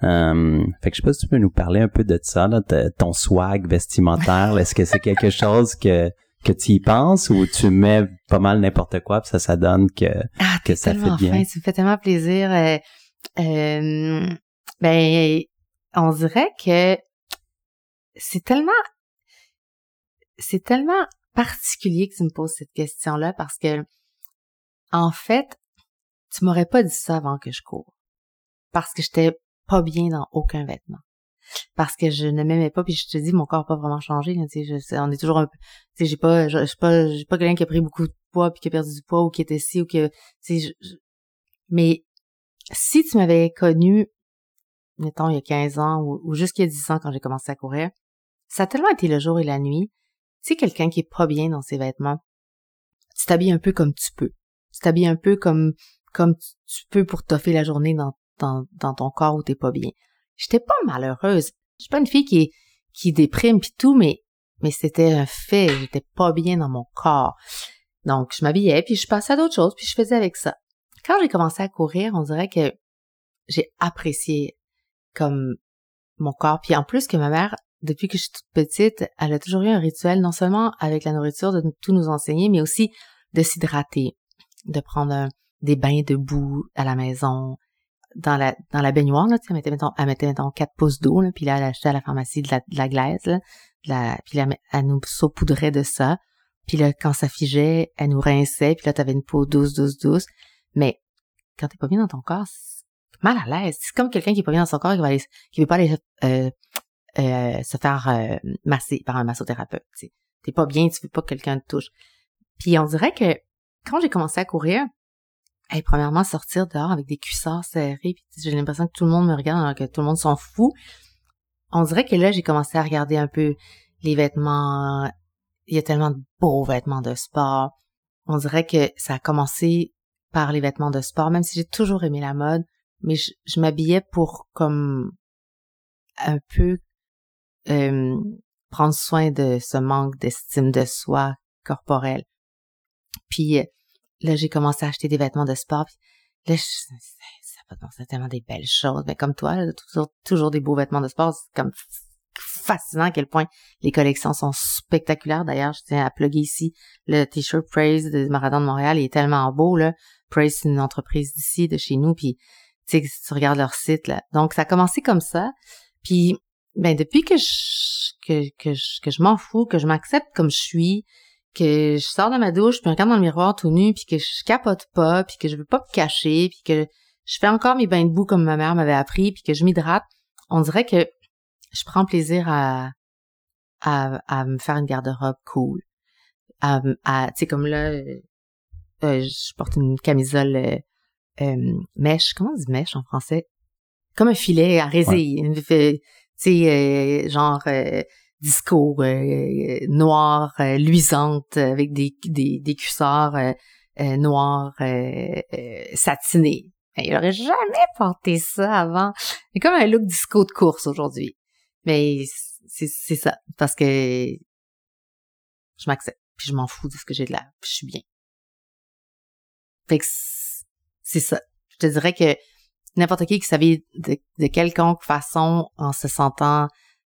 Fait que je sais pas si tu peux nous parler un peu de ça, là, ton swag vestimentaire. Est-ce que c'est quelque chose que que tu y penses ou tu mets pas mal n'importe quoi puis ça ça donne que Ah, que ça fait bien? fin, ça me fait tellement plaisir. Ben, on dirait que c'est tellement, c'est tellement particulier que tu me poses cette question-là parce que, en fait, tu m'aurais pas dit ça avant que je cours. Parce que j'étais pas bien dans aucun vêtement. Parce que je ne m'aimais pas, puis je te dis, mon corps n'a pas vraiment changé. sais, je- on est toujours un peu, tu sais, j'ai pas, j'ai pas, j'ai pas quelqu'un qui a pris beaucoup de poids puis qui a perdu du poids ou qui était ci ou que, tu sais, mais si tu m'avais connu, mettons, il y a 15 ans ou, ou jusqu'il y a 10 ans quand j'ai commencé à courir, ça a tellement été le jour et la nuit. Sais, quelqu'un qui est pas bien dans ses vêtements, tu t'habilles un peu comme tu peux. Tu t'habilles un peu comme, comme tu, tu peux pour toffer la journée dans, dans, dans ton corps où t'es pas bien. J'étais pas malheureuse. Je suis pas une fille qui, qui déprime pis tout, mais, mais c'était un fait. J'étais pas bien dans mon corps. Donc, je m'habillais, puis je passais à d'autres choses, puis je faisais avec ça. Quand j'ai commencé à courir, on dirait que j'ai apprécié comme mon corps. Puis en plus que ma mère, depuis que je suis toute petite, elle a toujours eu un rituel, non seulement avec la nourriture, de tout nous enseigner, mais aussi de s'hydrater, de prendre un- des bains debout à la maison, dans la dans la baignoire, là, elle mettait, mettons, elle mettait, mettons, 4 pouces d'eau, là, puis là, elle achetait à la pharmacie de la, de la glaise, là, de la, puis là, elle nous saupoudrait de ça. Puis là, quand ça figeait, elle nous rinçait, puis là, t'avais une peau douce, douce, douce. Mais quand t'es pas bien dans ton corps, c'est mal à l'aise. C'est comme quelqu'un qui est pas bien dans son corps, qui va aller, qui veut pas aller euh, euh, se faire euh, masser par un massothérapeute. T'es pas bien, tu veux pas que quelqu'un te touche. Puis on dirait que quand j'ai commencé à courir, hey, premièrement sortir dehors avec des cuissards serrés, puis j'ai l'impression que tout le monde me regarde alors que tout le monde s'en fout. On dirait que là j'ai commencé à regarder un peu les vêtements. Il y a tellement de beaux vêtements de sport. On dirait que ça a commencé par les vêtements de sport, même si j'ai toujours aimé la mode, mais je, je m'habillais pour comme un peu euh, prendre soin de ce manque d'estime de soi corporelle. Puis euh, là, j'ai commencé à acheter des vêtements de sport. Puis là, je, ça, ça a pas de bon sens, c'est tellement des belles choses. Mais comme toi, toujours, des beaux vêtements de sport. C'est comme fascinant à quel point les collections sont spectaculaires. D'ailleurs, je tiens à plugger ici le t-shirt Praise de Marathon de Montréal. Il est tellement beau, là. Praise, c'est une entreprise d'ici, de chez nous. Puis, tu sais, tu regardes leur site, là. Donc, ça a commencé comme ça. Puis, ben, depuis que je, que, que je, que je m'en fous, que je m'accepte comme je suis, que je sors de ma douche, puis je regarde dans le miroir tout nu, puis que je capote pas, puis que je veux pas me cacher, puis que je fais encore mes bains de boue comme ma mère m'avait appris, puis que je m'hydrate, on dirait que je prends plaisir à, à, à me faire une garde-robe cool. À, à- tu sais, comme là, euh, euh, je porte une camisole euh, euh, mèche. Comment on dit mèche en français? Comme un filet à résille. Une- Tu sais, euh, genre euh, disco euh, noir, euh, luisante, avec des, des, des cuissards euh, euh, noirs euh, euh, satinés. Ben, il aurait jamais porté ça avant. C'est comme un look disco de course aujourd'hui. Mais c'est ça. Parce que je m'accepte. Puis je m'en fous de ce que j'ai de là. Puis je suis bien. Fait que c'est ça. Je te dirais que n'importe qui qui s'habille de, de quelconque façon en se sentant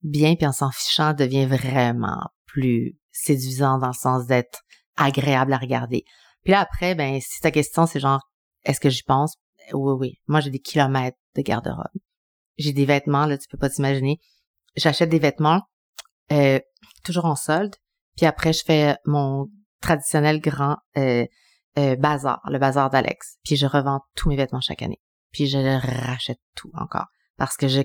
bien puis en s'en fichant devient vraiment plus séduisant dans le sens d'être agréable à regarder. Puis là après, ben si ta question c'est genre est-ce que j'y pense? Oui, oui. Moi j'ai des kilomètres de garde-robe. J'ai des vêtements, là, tu peux pas t'imaginer. J'achète des vêtements euh, toujours en solde. Puis après, je fais mon traditionnel grand euh, euh, bazar, le bazar d'Alex. Puis je revends tous mes vêtements chaque année. Puis je rachète tout encore parce que je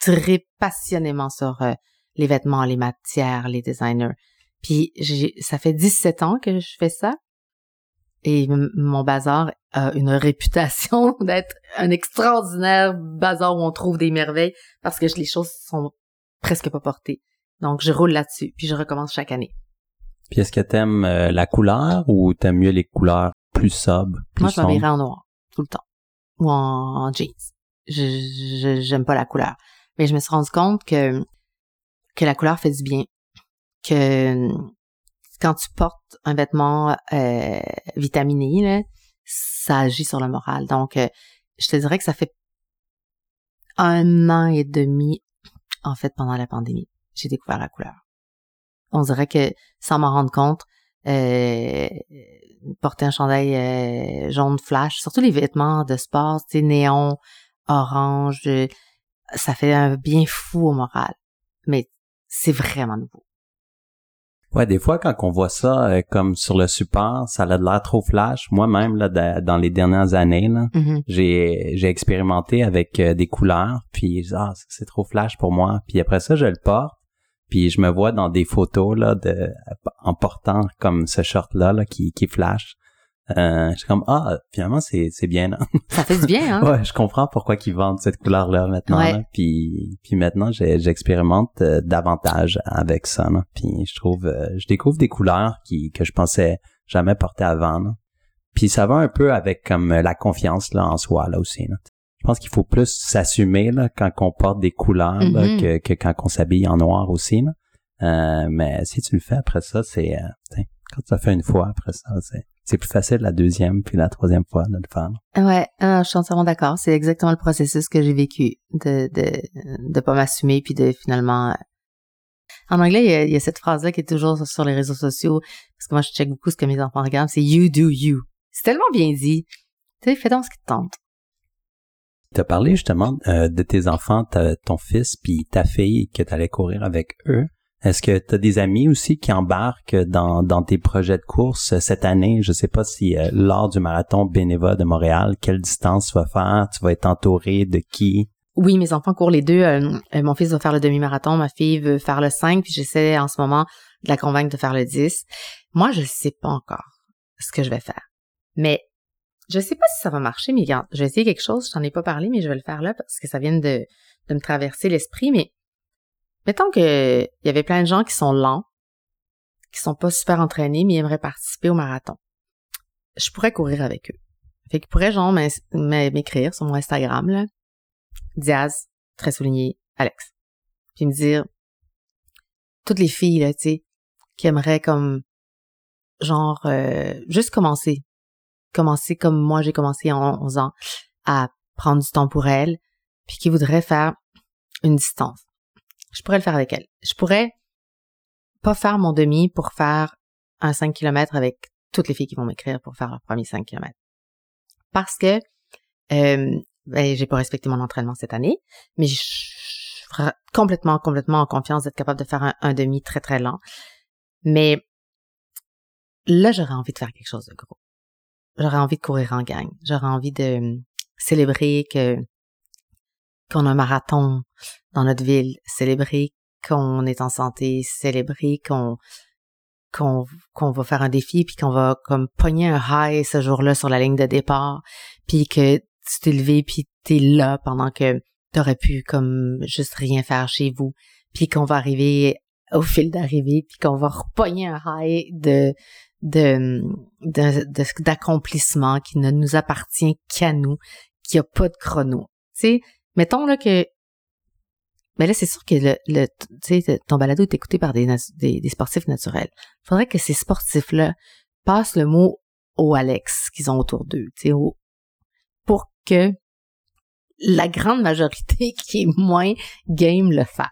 très passionnément sur euh, les vêtements, les matières, les designers. Puis ça fait 17 ans que je fais ça. Et mon bazar a une réputation d'être un extraordinaire bazar où on trouve des merveilles parce que les choses sont presque pas portées. Donc je roule là-dessus, puis je recommence chaque année. Puis est-ce que t'aimes euh, la couleur ou t'aimes mieux les couleurs plus sobres, plus Moi, je m'habillerais en noir tout le temps ou en, jeans. Je j'aime pas la couleur, mais je me suis rendu compte que que la couleur fait du bien, que quand tu portes un vêtement euh, vitaminé, là, ça agit sur le moral. Donc, euh, je te dirais que ça fait un an et demi, en fait, pendant la pandémie, j'ai découvert la couleur. On dirait que, sans m'en rendre compte, porter un chandail euh, jaune flash, surtout les vêtements de sport, tu sais, néon, orange, ça fait un bien fou au moral. Mais c'est vraiment nouveau. Ouais, des fois quand on voit ça euh, comme sur le support, ça a l'air trop flash. Moi-même là dans les dernières années là, Mm-hmm. j'ai j'ai expérimenté avec euh, des couleurs, puis ah c'est trop flash pour moi. Puis après ça je le porte, puis je me vois dans des photos là de en portant comme ce short là, là qui qui flash. Euh, je suis comme ah finalement c'est c'est bien là. Ça fait du bien hein. ouais, je comprends pourquoi ils vendent cette couleur là maintenant. Ouais. là. Puis puis maintenant j'expérimente euh, davantage avec ça. là. Puis je trouve euh, je découvre des couleurs qui que je pensais jamais porter avant. là. Puis ça va un peu avec comme la confiance là en soi là aussi. là. Je pense qu'il faut plus s'assumer là quand on porte des couleurs là, Mhm. que, que quand on s'habille en noir aussi. là. Euh, mais si tu le fais après ça, c'est euh, quand tu as fait une fois après ça, c'est c'est plus facile la deuxième puis la troisième fois de le faire. Ouais, ah, je suis entièrement d'accord. C'est exactement le processus que j'ai vécu de de de pas m'assumer puis de finalement. euh, En anglais, il y, a, il y a cette phrase-là qui est toujours sur les réseaux sociaux parce que moi je check beaucoup ce que mes enfants regardent. C'est you do you. C'est tellement bien dit. Tu sais, fais donc ce qui te tente. Tu as parlé justement euh, de tes enfants, ton fils puis ta fille que tu courir avec eux. Est-ce que tu as des amis aussi qui embarquent dans, dans tes projets de course cette année? Je sais pas si euh, lors du marathon Bénéva de Montréal, quelle distance tu vas faire? Tu vas être entouré de qui? Oui, mes enfants courent les deux. Euh, euh, mon fils va faire le demi-marathon, ma fille veut faire le 5, puis j'essaie en ce moment de la convaincre de faire le 10. Moi, je sais pas encore ce que je vais faire. Mais je sais pas si ça va marcher, mais regarde, je vais essayer quelque chose, je t'en ai pas parlé, mais je vais le faire là parce que ça vient de, me traverser l'esprit, mais mettons que il y avait plein de gens qui sont lents, qui sont pas super entraînés, mais aimeraient participer au marathon. Je pourrais courir avec eux. Fait qu'ils pourraient genre m'écrire sur mon Instagram, là, Diaz, très souligné, Alex. Puis me dire, toutes les filles, là, tu sais, qui aimeraient comme, genre, euh, juste commencer. Commencer comme moi j'ai commencé en 11 ans, à prendre du temps pour elles, puis qui voudraient faire une distance. Je pourrais le faire avec elles. Je pourrais pas faire mon demi pour faire un 5 km avec toutes les filles qui vont m'écrire pour faire leur premier 5 km. Parce que euh, ben, j'ai pas respecté mon entraînement cette année, mais je suis complètement, complètement en confiance d'être capable de faire un demi très, très lent. Mais là, j'aurais envie de faire quelque chose de gros. J'aurais envie de courir en gang. J'aurais envie de euh, célébrer que qu'on a un marathon dans notre ville, célébrer qu'on est en santé, célébrer qu'on qu'on qu'on va faire un défi puis qu'on va comme pogner un high ce jour-là sur la ligne de départ puis que tu t'es levé puis t'es là pendant que t'aurais pu comme juste rien faire chez vous puis qu'on va arriver au fil d'arrivée puis qu'on va repogner un high de de d'accomplissement qui ne nous appartient qu'à nous qui a pas de chrono. Tu mettons là que mais là c'est sûr que le, le ton balado est écouté par des, des des sportifs naturels. Faudrait que ces sportifs là passent le mot au Alex qu'ils ont autour d'eux tu sais au- pour que la grande majorité qui est moins game le fasse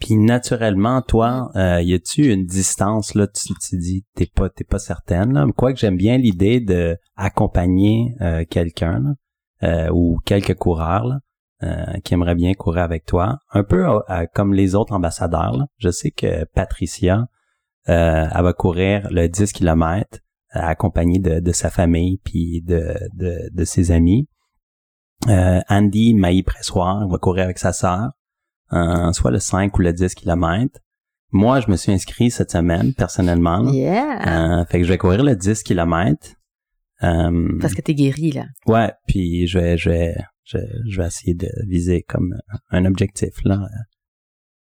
Puis naturellement, toi, euh, y a-tu une distance là Tu, tu dis t'es pas t'es pas certaine. Là? Quoique j'aime bien l'idée de accompagner euh, quelqu'un euh, ou quelques coureurs là, euh, qui aimeraient bien courir avec toi, un peu euh, euh, comme les autres ambassadeurs. là. Je sais que Patricia, euh, elle va courir le 10 km accompagné de, de sa famille puis de, de, de ses amis. Andy Mailly-Pressoir va courir avec sa sœur, euh, soit le 5 ou le 10 km. Moi, je me suis inscrit cette semaine, personnellement. Yeah! Euh, fait que je vais courir le 10 km. Euh, Parce que t'es guéri, là. ouais, puis je vais, je vais, je, je vais essayer de viser comme un objectif, là.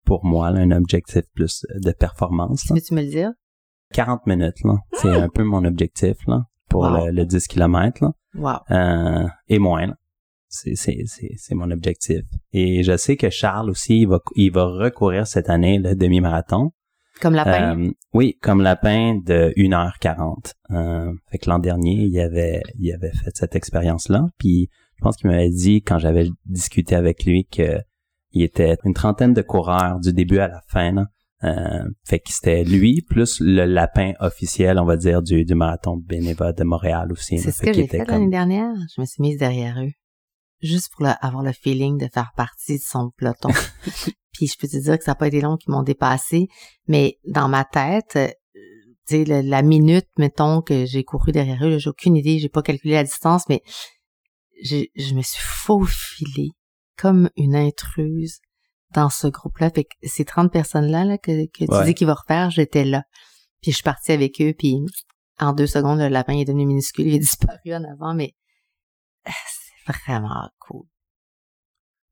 Pour moi, là, un objectif plus de performance. là. Peux-tu me le dire? 40 minutes, là. C'est un peu mon objectif, là, pour Wow. le, le 10 km, là. Wow. Euh, et moins, là. C'est, c'est, c'est, c'est mon objectif. Et je sais que Charles aussi, il va, il va recourir cette année le demi-marathon. Comme lapin? Euh, oui, comme lapin de 1h40. Euh, fait que l'an dernier, il avait, il avait fait cette expérience-là. Puis je pense qu'il m'avait dit quand j'avais discuté avec lui que il était une trentaine de coureurs du début à la fin. Là. Euh, fait que c'était lui plus le lapin officiel, on va dire, du, du marathon Beneva de Montréal aussi. C'est ce Fait que j'ai fait comme- l'année dernière. Je me suis mise derrière eux. Juste pour le- avoir le feeling de faire partie de son peloton. Puis je peux te dire que ça n'a pas été long qu'ils m'ont dépassé. Mais dans ma tête, euh, tu sais, la minute, mettons, que j'ai couru derrière eux, j'ai aucune idée, j'ai pas calculé la distance, mais j'ai- je me suis faufilée comme une intruse dans ce groupe-là. Fait que ces 30 personnes-là là, que, que tu Ouais. dis qu'ils vont refaire, j'étais là. Puis je suis partie avec eux, puis en deux secondes, le lapin est devenu minuscule, il est disparu en avant, mais ah, c'est vraiment cool.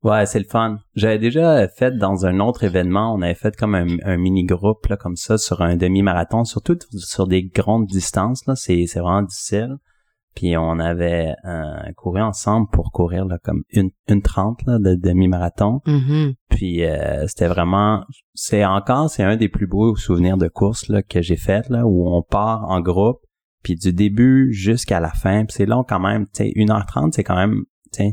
Ouais, c'est le fun. J'avais déjà fait dans un autre événement, on avait fait comme un, un mini-groupe là, comme ça sur un demi-marathon, surtout sur des grandes distances. Là, c'est, c'est vraiment difficile. Puis on avait euh, couru ensemble pour courir là, comme une, une trente là, de demi-marathon. Mhm. Puis euh, c'était vraiment, c'est encore, c'est un des plus beaux souvenirs de course là, que j'ai fait là, où on part en groupe, puis du début jusqu'à la fin. C'est long quand même, tu sais, 1h30, c'est quand même, tu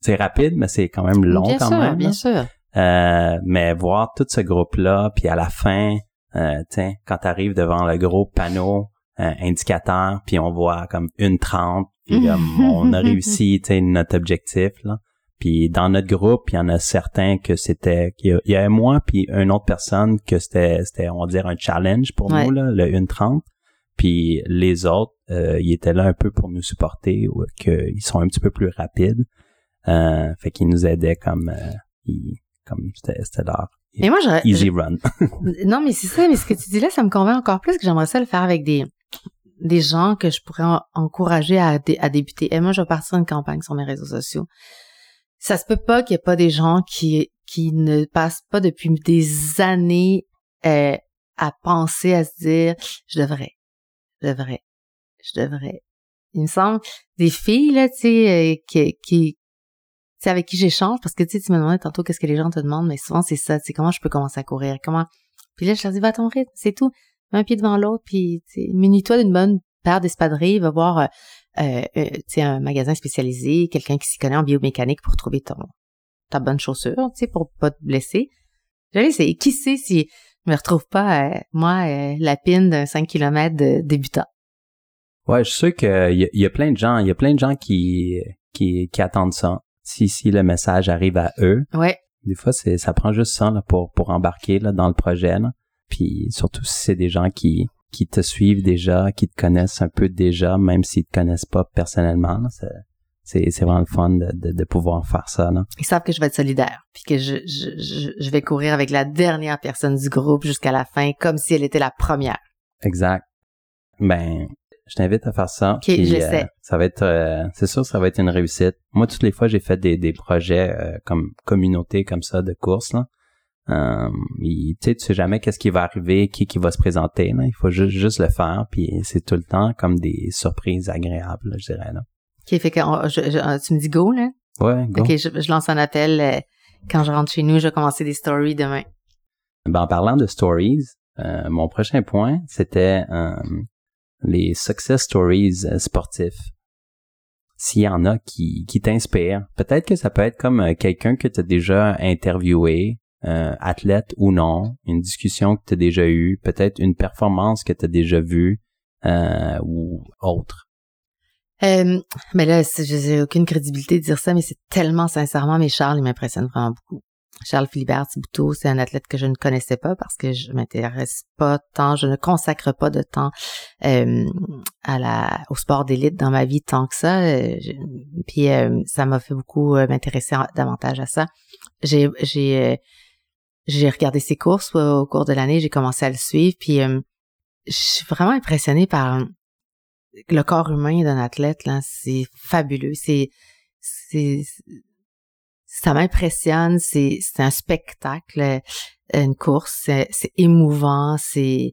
c'est rapide, mais c'est quand même long bien quand sûr, même. bien là. sûr. Euh, mais voir tout ce groupe-là, puis à la fin, euh, tiens, quand tu arrives devant le gros panneau euh, indicateur, puis on voit comme une trente, puis on a réussi, notre objectif là. Puis dans notre groupe, il y en a certains que c'était, il y a- il y avait moi puis une autre personne que c'était, c'était on va dire un challenge pour Ouais. nous là, le 1.30. Puis les autres, euh, ils étaient là un peu pour nous supporter ou qu'ils sont un petit peu plus rapides. Euh, fait qu'ils nous aidaient comme, euh, ils- comme c'était, c'était leur Mais moi, j'aurais- easy run. Non, mais c'est ça, mais ce que tu dis là, ça me convainc encore plus que j'aimerais ça le faire avec des des gens que je pourrais en- encourager à, dé- à débuter. Et moi, je vais partir une campagne sur mes réseaux sociaux. Ça se peut pas qu'il y ait pas des gens qui qui ne passent pas depuis des années euh, à penser, à se dire, je devrais, je devrais, je devrais. Il me semble des filles là, tu sais, euh, qui qui tu sais, avec qui j'échange parce que tu sais, tu me demandais tantôt qu'est-ce que les gens te demandent, mais souvent c'est ça, tu sais, comment je peux commencer à courir, comment puis là, je leur dis, va à ton rythme, c'est tout. Mets un pied devant l'autre, puis munis-toi d'une bonne paire d'espadrilles, va voir euh, euh, euh, tu sais, un magasin spécialisé, quelqu'un qui s'y connaît en biomécanique pour trouver ton ta bonne chaussure, tu sais, pour pas te blesser. J'allais essayer. Qui sait si je me retrouve pas, euh, moi, euh, la pine d'un 5 km de débutant. Ouais, je suis sûr qu'il y, a- il y a plein de gens, il y a plein de gens qui, qui, qui attendent ça. Si, si le message arrive à eux, Ouais. des fois, c'est, ça prend juste ça, là, pour, pour embarquer, là, dans le projet, là. Puis, surtout si c'est des gens qui, qui te suivent déjà, qui te connaissent un peu déjà, même s'ils te connaissent pas personnellement, là, c'est, vraiment le fun de, de, de pouvoir faire ça, là. Ils savent que je vais être solidaire, puis que je, je, je, je vais courir avec la dernière personne du groupe jusqu'à la fin, comme si elle était la première. Exact. Ben, je t'invite à faire ça. Ok, j'essaie. ça va être, euh, c'est sûr, ça va être une réussite. Moi, toutes les fois, j'ai fait des, des projets euh, comme communauté comme ça de course là. Euh, il- tu sais, tu sais jamais qu'est-ce qui va arriver, qui qui va se présenter. Là. Il faut juste, juste le faire, puis c'est tout le temps comme des surprises agréables, là, je dirais là. OK, fait que on- je- je- tu me dis go, là? Ouais, go. OK, je, je lance un appel. euh, quand je rentre chez nous, je vais commencer des stories demain. Ben, en parlant de stories, euh, mon prochain point, c'était euh, les success stories euh, sportifs. S'il y en a qui, qui t'inspirent, peut-être que ça peut être comme euh, quelqu'un que tu as déjà interviewé, euh, athlète ou non, une discussion que tu as déjà eue, peut-être une performance que tu as déjà vue euh, ou autre. Euh, mais là, c'est- je n'ai aucune crédibilité de dire ça, mais c'est tellement sincèrement, mais Charles, il m'impressionne vraiment beaucoup. Charles Philibert Thibouteau, c'est un athlète que je ne connaissais pas parce que je m'intéresse pas tant, je ne consacre pas de temps euh, à la au sport d'élite dans ma vie tant que ça. Euh, puis euh, ça m'a fait beaucoup m'intéresser davantage à ça. J'ai j'ai j'ai regardé ses courses au cours de l'année, j'ai commencé à le suivre, puis je suis vraiment impressionnée par le corps humain d'un athlète là, c'est fabuleux, c'est c'est ça m'impressionne, c'est c'est un spectacle, une course, c'est émouvant, c'est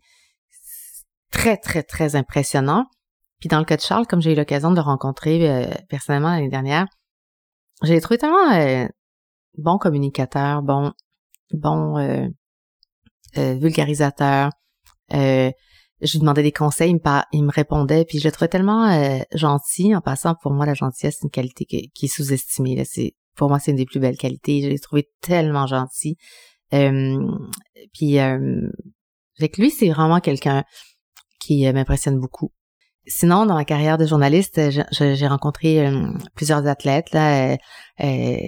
très très très impressionnant. Puis dans le cas de Charles, comme j'ai eu l'occasion de le rencontrer euh, personnellement l'année dernière, j'ai trouvé tellement euh, bon communicateur, bon bon euh, vulgarisateur. Je lui demandais des conseils, il me, répondait, puis je le trouvais tellement gentil. En passant, pour moi, la gentillesse, c'est une qualité qui, est sous-estimée. C'est pour moi, c'est une des plus belles qualités. Je l'ai trouvé tellement gentil. Euh, puis euh, avec lui, c'est vraiment quelqu'un qui euh, m'impressionne beaucoup. Sinon, dans ma carrière de journaliste, j'ai rencontré euh, plusieurs athlètes, là,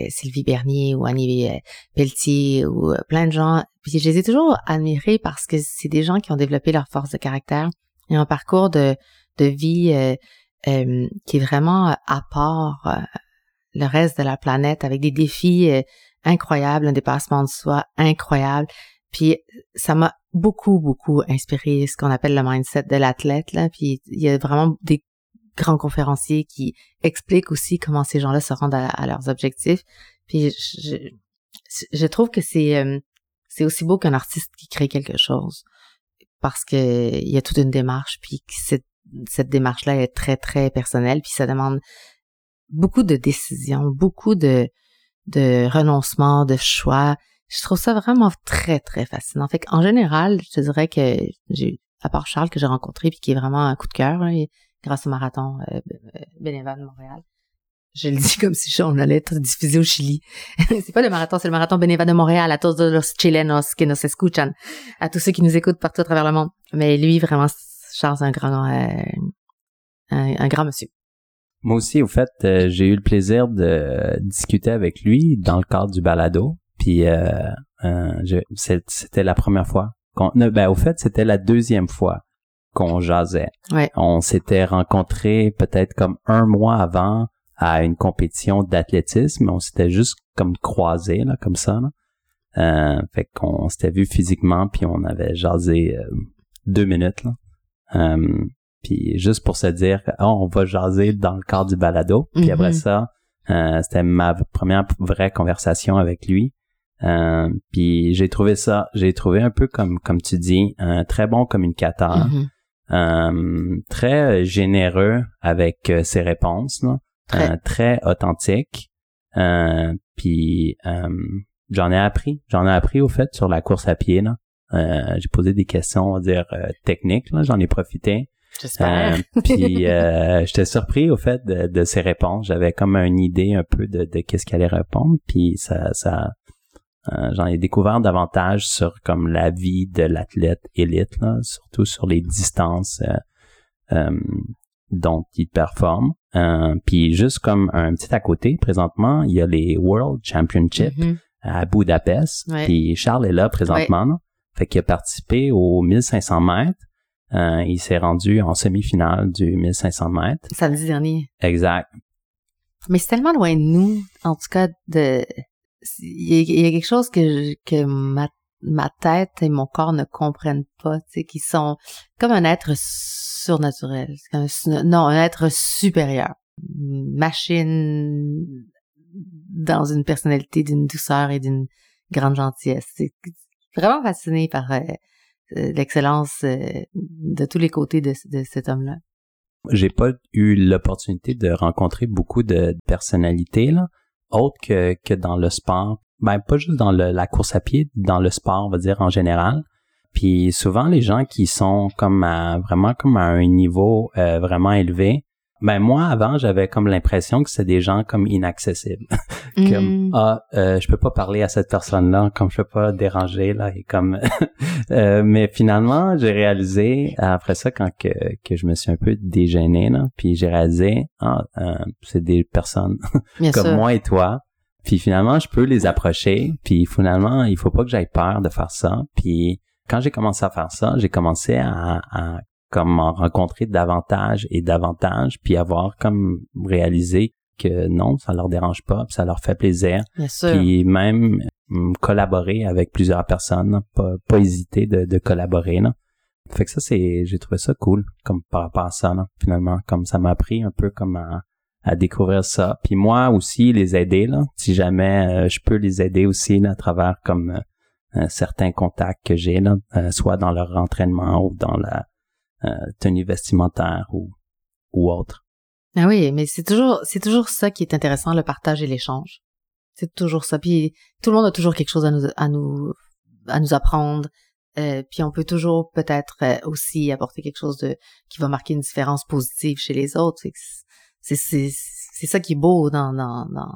Sylvie Bernier ou Annie Pelletier ou plein de gens. Puis je les ai toujours admirés parce que c'est des gens qui ont développé leur force de caractère et un parcours de, de vie qui est vraiment à part le reste de la planète avec des défis euh, incroyables, un dépassement de soi incroyable. Puis ça m'a beaucoup, beaucoup inspiré ce qu'on appelle le mindset de l'athlète. Là. Puis il y a vraiment des grands conférenciers qui expliquent aussi comment ces gens-là se rendent à, leurs objectifs. Puis je, je trouve que c'est euh, c'est aussi beau qu'un artiste qui crée quelque chose parce que il y a toute une démarche puis cette cette démarche là est très très personnelle puis ça demande beaucoup de décisions, beaucoup de, de renoncements, de choix. Je trouve ça vraiment très, très fascinant. Fait en général, je te dirais que j'ai, à part Charles que j'ai rencontré puis qui est vraiment un coup de cœur, grâce au marathon euh, bénévole de Montréal. Je le dis comme si on allait être diffusé au Chili. c'est pas le marathon, c'est le marathon bénévole de Montréal, à tous los chilenos que nos escuchan, à tous ceux qui nous écoutent partout à travers le monde. Mais lui, vraiment, Charles, un grand, euh, un grand monsieur. Moi aussi, au fait, euh, j'ai eu le plaisir de discuter avec lui dans le cadre du balado. Puis euh, euh c'était la première fois. Qu'on, ben, au fait, c'était la deuxième fois qu'on jasait. On s'était rencontrés peut-être comme un mois avant à une compétition d'athlétisme. On s'était juste comme croisés, là, comme ça. Là. Euh, fait qu'on s'était vu physiquement, puis on avait jasé deux minutes. Là. Puis juste pour se dire, oh, on va jaser dans le cadre du balado. Puis après mhm. ça, euh, c'était ma première vraie conversation avec lui. Euh, puis j'ai trouvé ça, j'ai trouvé un peu comme comme tu dis, un très bon communicateur, mhm. euh, très généreux avec euh, ses réponses, très, très authentique. puis j'en ai appris, j'en ai appris au fait sur la course à pied. Là. j'ai posé des questions, on va dire techniques. J'en ai profité. J'espère. Euh, puis euh, j'étais surpris au fait de, de ses réponses. J'avais comme une idée un peu de, de qu'est-ce qu'elle allait répondre. Puis ça, ça euh, j'en ai découvert davantage sur comme la vie de l'athlète élite, là, surtout sur les distances dont il performe. puis juste comme un petit à côté, présentement, il y a les World Championships mm-hmm. à Budapest. Puis Charles est là présentement. Fait qu'il a participé aux 1500 mètres. Euh, il s'est rendu en semi-finale du 1500 mètres. Samedi dernier. Exact. Mais c'est tellement loin de nous, en tout cas, de... Il y a, quelque chose que, que ma, ma tête et mon corps ne comprennent pas, tu sais, qui sont comme un être surnaturel. non, un être supérieur. Une machine dans une personnalité d'une douceur et d'une grande gentillesse. C'est vraiment fasciné par... Euh, euh, l'excellence euh, de tous les côtés de, cet homme-là. J'ai pas eu l'opportunité de rencontrer beaucoup de personnalités là, autres que, que dans le sport. Ben pas juste dans la course à pied, dans le sport, on va dire en général. Puis souvent les gens qui sont comme à, vraiment comme à un niveau euh, vraiment élevé, ben moi avant j'avais comme l'impression que c'était des gens comme inaccessibles comme mm. ah euh, je peux pas parler à cette personne là comme je peux pas déranger là et comme euh, mais finalement j'ai réalisé après ça quand que, que je me suis un peu dégêné là puis j'ai réalisé ah euh, c'est des personnes comme moi et toi Puis finalement, je peux les approcher. Puis finalement, il faut pas que j'aille peur de faire ça. Puis quand j'ai commencé à faire ça, j'ai commencé à, à comme en rencontrer davantage et davantage, puis avoir comme réalisé que non, ça leur dérange pas, puis ça leur fait plaisir. Bien sûr. Puis même hum, collaborer avec plusieurs personnes, pas, pas hésiter de, de collaborer. Là. Fait que ça, c'est, j'ai trouvé ça cool, comme par rapport à ça, là, finalement, comme ça m'a appris un peu comme à, à découvrir ça. Puis moi aussi, les aider, là, si jamais euh, je peux les aider aussi là, à travers comme euh, certains contacts que j'ai, là, euh, soit dans leur entraînement ou dans la tenue vestimentaire ou, ou autre. Ah oui, mais c'est toujours c'est toujours ça qui est intéressant, le partage et l'échange. C'est toujours ça. Puis tout le monde a toujours quelque chose à nous à nous à nous apprendre. Euh, puis on peut toujours peut-être aussi apporter quelque chose de qui va marquer une différence positive chez les autres. C'est c'est c'est ça qui est beau dans dans dans,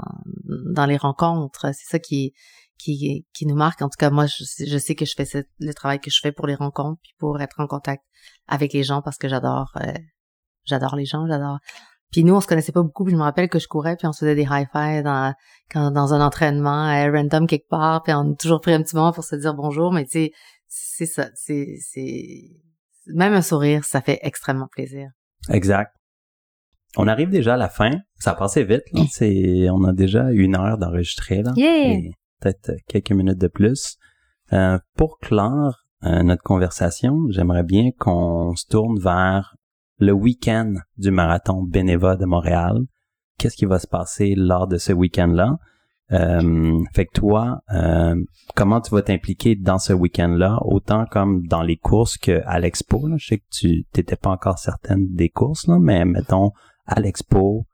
dans les rencontres. C'est ça qui qui qui nous marque. En tout cas, moi, je, je sais que je fais le travail que je fais pour les rencontres, puis pour être en contact avec les gens parce que j'adore euh, j'adore les gens, j'adore. Puis nous, on se connaissait pas beaucoup, puis je me rappelle que je courais, puis on se faisait des high-fives dans, quand, dans un entraînement euh, random quelque part, puis on a toujours pris un petit moment pour se dire bonjour, mais tu sais, c'est ça, c'est, c'est, même un sourire, ça fait extrêmement plaisir. Exact. On arrive déjà à la fin. Ça a passé vite. Là. C'est, on a déjà une heure d'enregistrer là. Yeah! Peut-être quelques minutes de plus. Euh, pour clore euh, notre conversation, j'aimerais bien qu'on se tourne vers le week-end du marathon Beneva de Montréal. Qu'est-ce qui va se passer lors de ce week-end-là? Euh, fait que toi, euh, comment tu vas t'impliquer dans ce week-end-là, autant comme dans les courses qu'à l'expo? Je sais que tu t'étais pas encore certaine des courses, là, mais mettons à l'expo,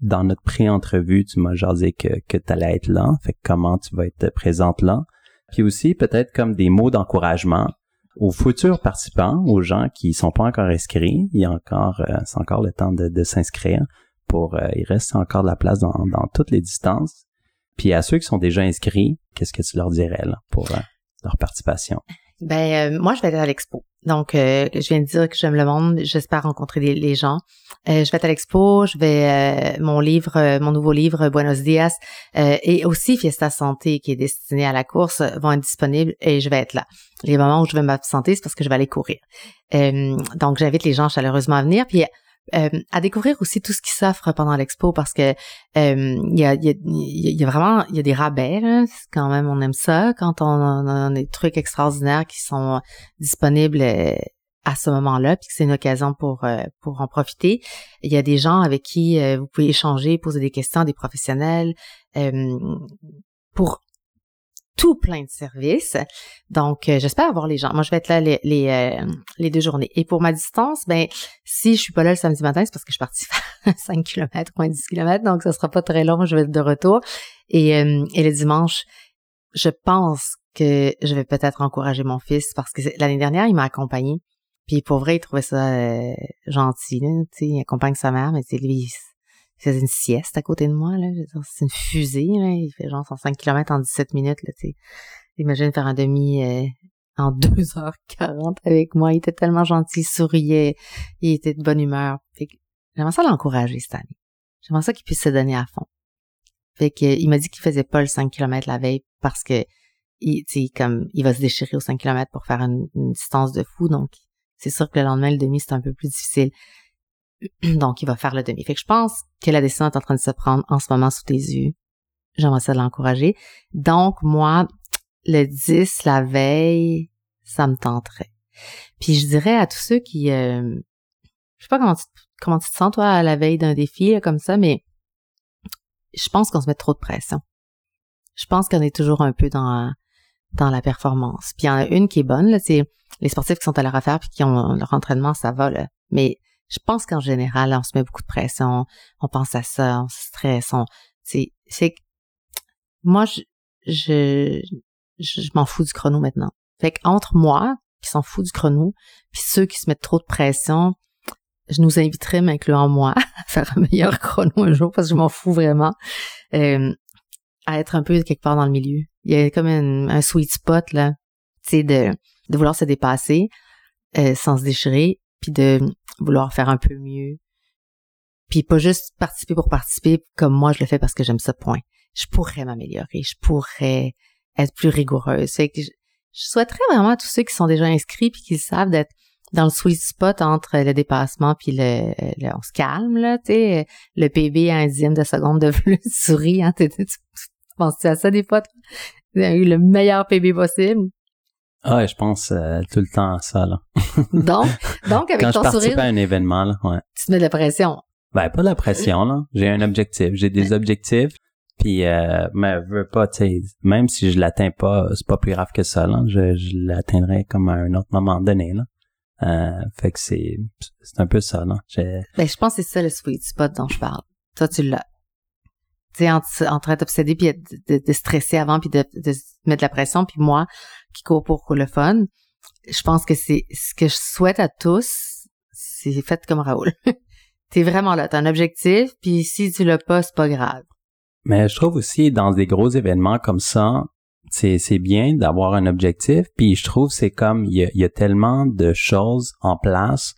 dans notre pré-entrevue, tu m'as jasé que, que tu allais être là. Fait comment tu vas être présente là. Puis aussi, peut-être comme des mots d'encouragement aux futurs participants, aux gens qui sont pas encore inscrits. Il y a encore, euh, c'est encore le temps de, de s'inscrire pour, euh, il reste encore de la place dans, dans toutes les distances. Puis à ceux qui sont déjà inscrits, qu'est-ce que tu leur dirais là, pour euh, leur participation? Ben moi je vais aller à l'expo. Donc je viens de dire que j'aime le monde, j'espère rencontrer les, gens. je vais être à l'expo, je vais mon livre, mon nouveau livre Buenos Dias et aussi Fiesta Santé qui est destiné à la course vont être disponibles et je vais être là. Les moments où je vais m'absenter, c'est parce que je vais aller courir. donc j'invite les gens chaleureusement à venir. Puis euh, à découvrir aussi tout ce qui s'offre pendant l'expo parce que euh, il y, a, y, a, y, a, vraiment il y a des rabais là. quand même on aime ça quand on, a des trucs extraordinaires qui sont disponibles euh, à ce moment-là puis que c'est une occasion pour pour en profiter il y a des gens avec qui vous pouvez échanger poser des questions des professionnels pour tout plein de services. Donc, euh, j'espère avoir les gens. Moi, je vais être là les, les, euh, les, deux journées. Et pour ma distance, ben si je suis pas là le samedi matin, c'est parce que je suis partie faire 5 km ou 10 km, donc ça sera pas très long, je vais être de retour. Et, euh, et le dimanche, je pense que je vais peut-être encourager mon fils parce que l'année dernière, il m'a accompagné. Puis pour vrai, il trouvait ça gentil. il accompagne sa mère, mais lui, faisait une sieste à côté de moi, là. C'est une fusée, là. Il fait genre 105 km en 17 minutes, là, Imagine faire un demi euh, en 2h40 avec moi. Il était tellement gentil, il souriait, il était de bonne humeur. j'aimerais ça l'encourager cette année. J'aimerais ça qu'il puisse se donner à fond. Fait que, il m'a dit qu'il faisait pas le 5 km la veille parce que il, comme, il va se déchirer au 5 km pour faire une, une distance de fou. Donc, c'est sûr que le lendemain, le demi, c'est un peu plus difficile. Donc, il va faire le demi. Fait que je pense que la décision est en train de se prendre en ce moment sous tes yeux. J'aimerais ça l'encourager. Donc, moi, le 10, la veille, ça me tenterait. Puis je dirais à tous ceux qui... Euh, je sais pas comment tu, comment tu te sens, toi, à la veille d'un défi, comme ça, mais je pense qu'on se met trop de pression. Je pense qu'on est toujours un peu dans dans la performance. Puis il y en a une qui est bonne, c'est les sportifs qui sont à leur affaire puis qui ont leur entraînement, ça va, là. Mais je pense qu'en général, on se met beaucoup de pression, on pense à ça, on se stresse, on, c'est, c'est, moi, je, je, je, m'en fous du chrono maintenant. Fait qu'entre moi, qui s'en fout du chrono, puis ceux qui se mettent trop de pression, je nous inviterais, m'incluant moi, à faire un meilleur chrono un jour parce que je m'en fous vraiment, euh, à être un peu quelque part dans le milieu. Il y a comme un, sweet spot là, tu sais, de, de vouloir se dépasser euh, sans se déchirer, puis de vouloir faire un peu mieux. Puis pas juste participer pour participer comme moi je le fais parce que j'aime ça, point. je pourrais m'améliorer, je pourrais être plus rigoureuse. Fait que je, souhaiterais vraiment à tous ceux qui sont déjà inscrits puis qui savent d'être dans le sweet spot entre le dépassement puis le, on se calme là, tu sais, le PB à un dixième de seconde de plus souris, hein, tu, penses-tu à ça des fois? Eu le meilleur PB possible. Ah, je pense euh, tout le temps à ça là. donc, donc avec Quand ton je participe sourire, à un événement là, ouais. tu te mets de la pression. Ben pas de la pression là. J'ai un objectif, j'ai des objectifs. Puis euh, mais veux pas, tu sais, même si je l'atteins pas, c'est pas plus grave que ça là. Je, je l'atteindrai comme à un autre moment donné là. Euh, fait que c'est c'est un peu ça là. J'ai- Ben, je pense que c'est ça le sweet spot dont je parle. Toi, tu l'as. Tu sais, en, en train d'obséder puis de, de, de stresser avant puis de, de mettre de la pression puis moi qui cours pour le fun, je pense que c'est ce que je souhaite à tous, c'est fait comme Raoul. T'es vraiment là, t'as un objectif puis si tu l'as pas, c'est pas grave. Mais je trouve aussi dans des gros événements comme ça, c'est c'est bien d'avoir un objectif. Puis je trouve c'est comme il y a, il y a tellement de choses en place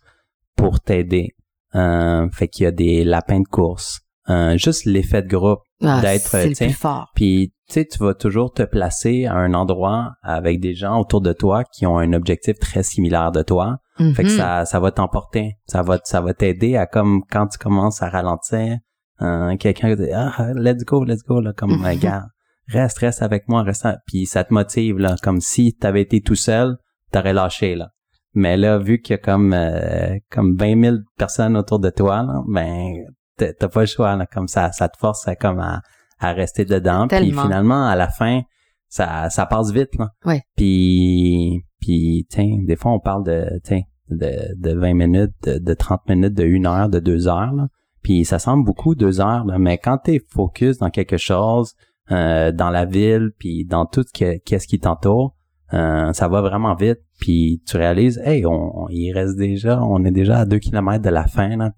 pour t'aider. Euh, fait qu'il y a des lapins de course, euh, juste l'effet de groupe. Ah, D'être, c'est le plus fort. Puis tu sais, tu vas toujours te placer à un endroit avec des gens autour de toi qui ont un objectif très similaire de toi. Fait que Mhm. ça, ça va t'emporter. Ça va, ça va t'aider à comme quand tu commences à ralentir, euh, quelqu'un dit ah let's go, let's go là, comme euh, gars, reste, reste avec moi, reste. à- Puis ça te motive là, comme si t'avais été tout seul, t'aurais lâché là. Mais là, vu qu'il y a comme euh, comme 20 000 personnes autour de toi, là, ben t'as t'as pas le choix là, comme ça, ça te force à comme à, à rester dedans. Puis finalement, à la fin, ça, ça passe vite là. Ouais. Puis puis tiens, des fois on parle de tiens de, de 20 minutes, de, de 30 minutes, de une heure, de deux heures. Là. Puis ça semble beaucoup deux heures, là, mais quand t'es focus dans quelque chose, euh, dans la ville, puis dans tout ce que- qu'est-ce qui t'entoure, euh, ça va vraiment vite. Puis tu réalises, hey, on, on- il reste déjà, on est déjà à deux kilomètres de la fin. Là.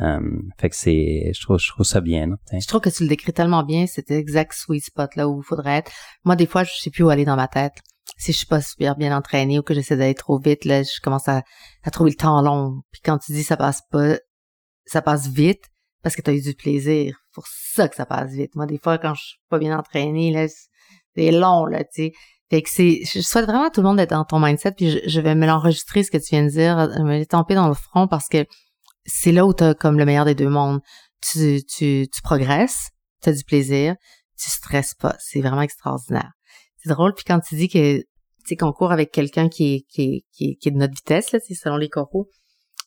Euh, fait que c'est, je trouve, je trouve ça bien. Je trouve que tu le décris tellement bien, cet exact sweet spot là où il faudrait être. Moi, des fois, je sais plus où aller dans ma tête. Si je suis pas super bien entraînée ou que j'essaie d'aller trop vite, là, je commence à, à trouver le temps long. Puis quand tu dis ça passe pas, ça passe vite parce que tu as eu du plaisir. C'est pour ça que ça passe vite. Moi, des fois, quand je suis pas bien entraînée, là, c'est long, là, tu sais. Fait que c'est, je souhaite vraiment à tout le monde d'être dans ton mindset, puis je, je vais me l'enregistrer, ce que tu viens de dire, me l'étamper dans le front parce que c'est là où t'as comme le meilleur des deux mondes. Tu, tu, tu progresses, tu as du plaisir, tu stresses pas. C'est vraiment extraordinaire. C'est drôle, puis quand tu dis que tu qu'on court avec quelqu'un qui est, qui, est, qui, est, qui est de notre vitesse, là, c'est selon les coraux.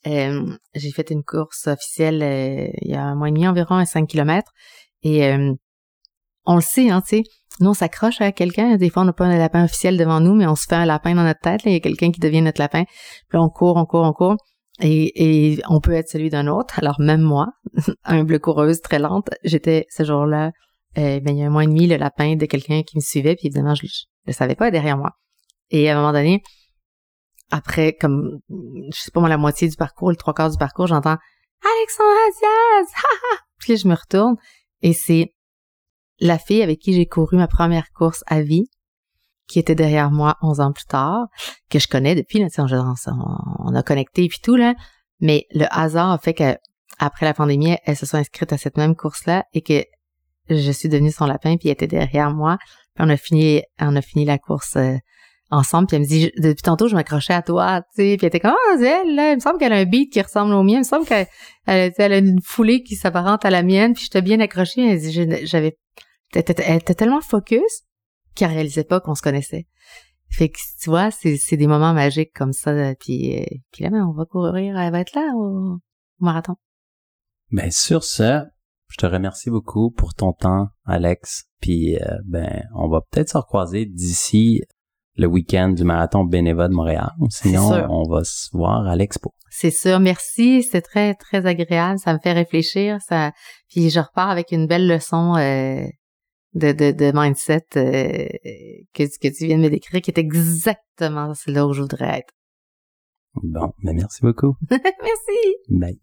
Euh, j'ai fait une course officielle euh, il y a un mois et demi environ, à 5 km. Et euh, on le sait, hein, tu sais. Nous, on s'accroche à quelqu'un. Des fois, on n'a pas un lapin officiel devant nous, mais on se fait un lapin dans notre tête. là. Il y a quelqu'un qui devient notre lapin. Puis là, on court, on court, on court. Et, on peut être celui d'un autre. Alors, même moi, humble coureuse, très lente, j'étais ce jour-là, euh, ben, il y a un mois et demi, le lapin de quelqu'un qui me suivait. Puis évidemment, je ne le savais pas derrière moi. Et à un moment donné, après, comme, je sais pas moi, la moitié du parcours, le trois quarts du parcours, j'entends Alexandra Diaz! Puis là, je me retourne et c'est la fille avec qui j'ai couru ma première course à vie, qui était derrière moi 11 ans plus tard, que je connais depuis, là, on, on, on a connecté puis tout, là. Mais le hasard a fait que après la pandémie, elle se soit inscrite à cette même course-là et que je suis devenue son lapin puis elle était derrière moi. Puis on a fini, on a fini la course euh, ensemble. Puis elle me dit, depuis tantôt, je m'accrochais à toi, tu sais. Puis elle était comme, c'est elle, là, il me semble qu'elle a un beat qui ressemble au mien. Il me semble qu'elle elle, elle a une foulée qui s'apparente à la mienne. Puis j'étais bien accrochée. Elle dit, j'avais, elle était tellement focus qu'elle réalisait pas qu'on se connaissait. Fait que, tu vois, c'est, c'est des moments magiques comme ça. Puis, euh, puis là, ben, on va courir, elle va être là au, au marathon. Ben sur ce, je te remercie beaucoup pour ton temps, Alex. Puis euh, ben, on va peut-être se recroiser d'ici le week-end du marathon bénévole de Montréal. Sinon, on va se voir à l'expo. C'est sûr, merci. C'était très, très agréable. Ça me fait réfléchir. Ça, puis je repars avec une belle leçon euh, de, de, de mindset euh, que, que tu viens de me décrire, qui est exactement là où je voudrais être. Bon, ben merci beaucoup. merci. Bye.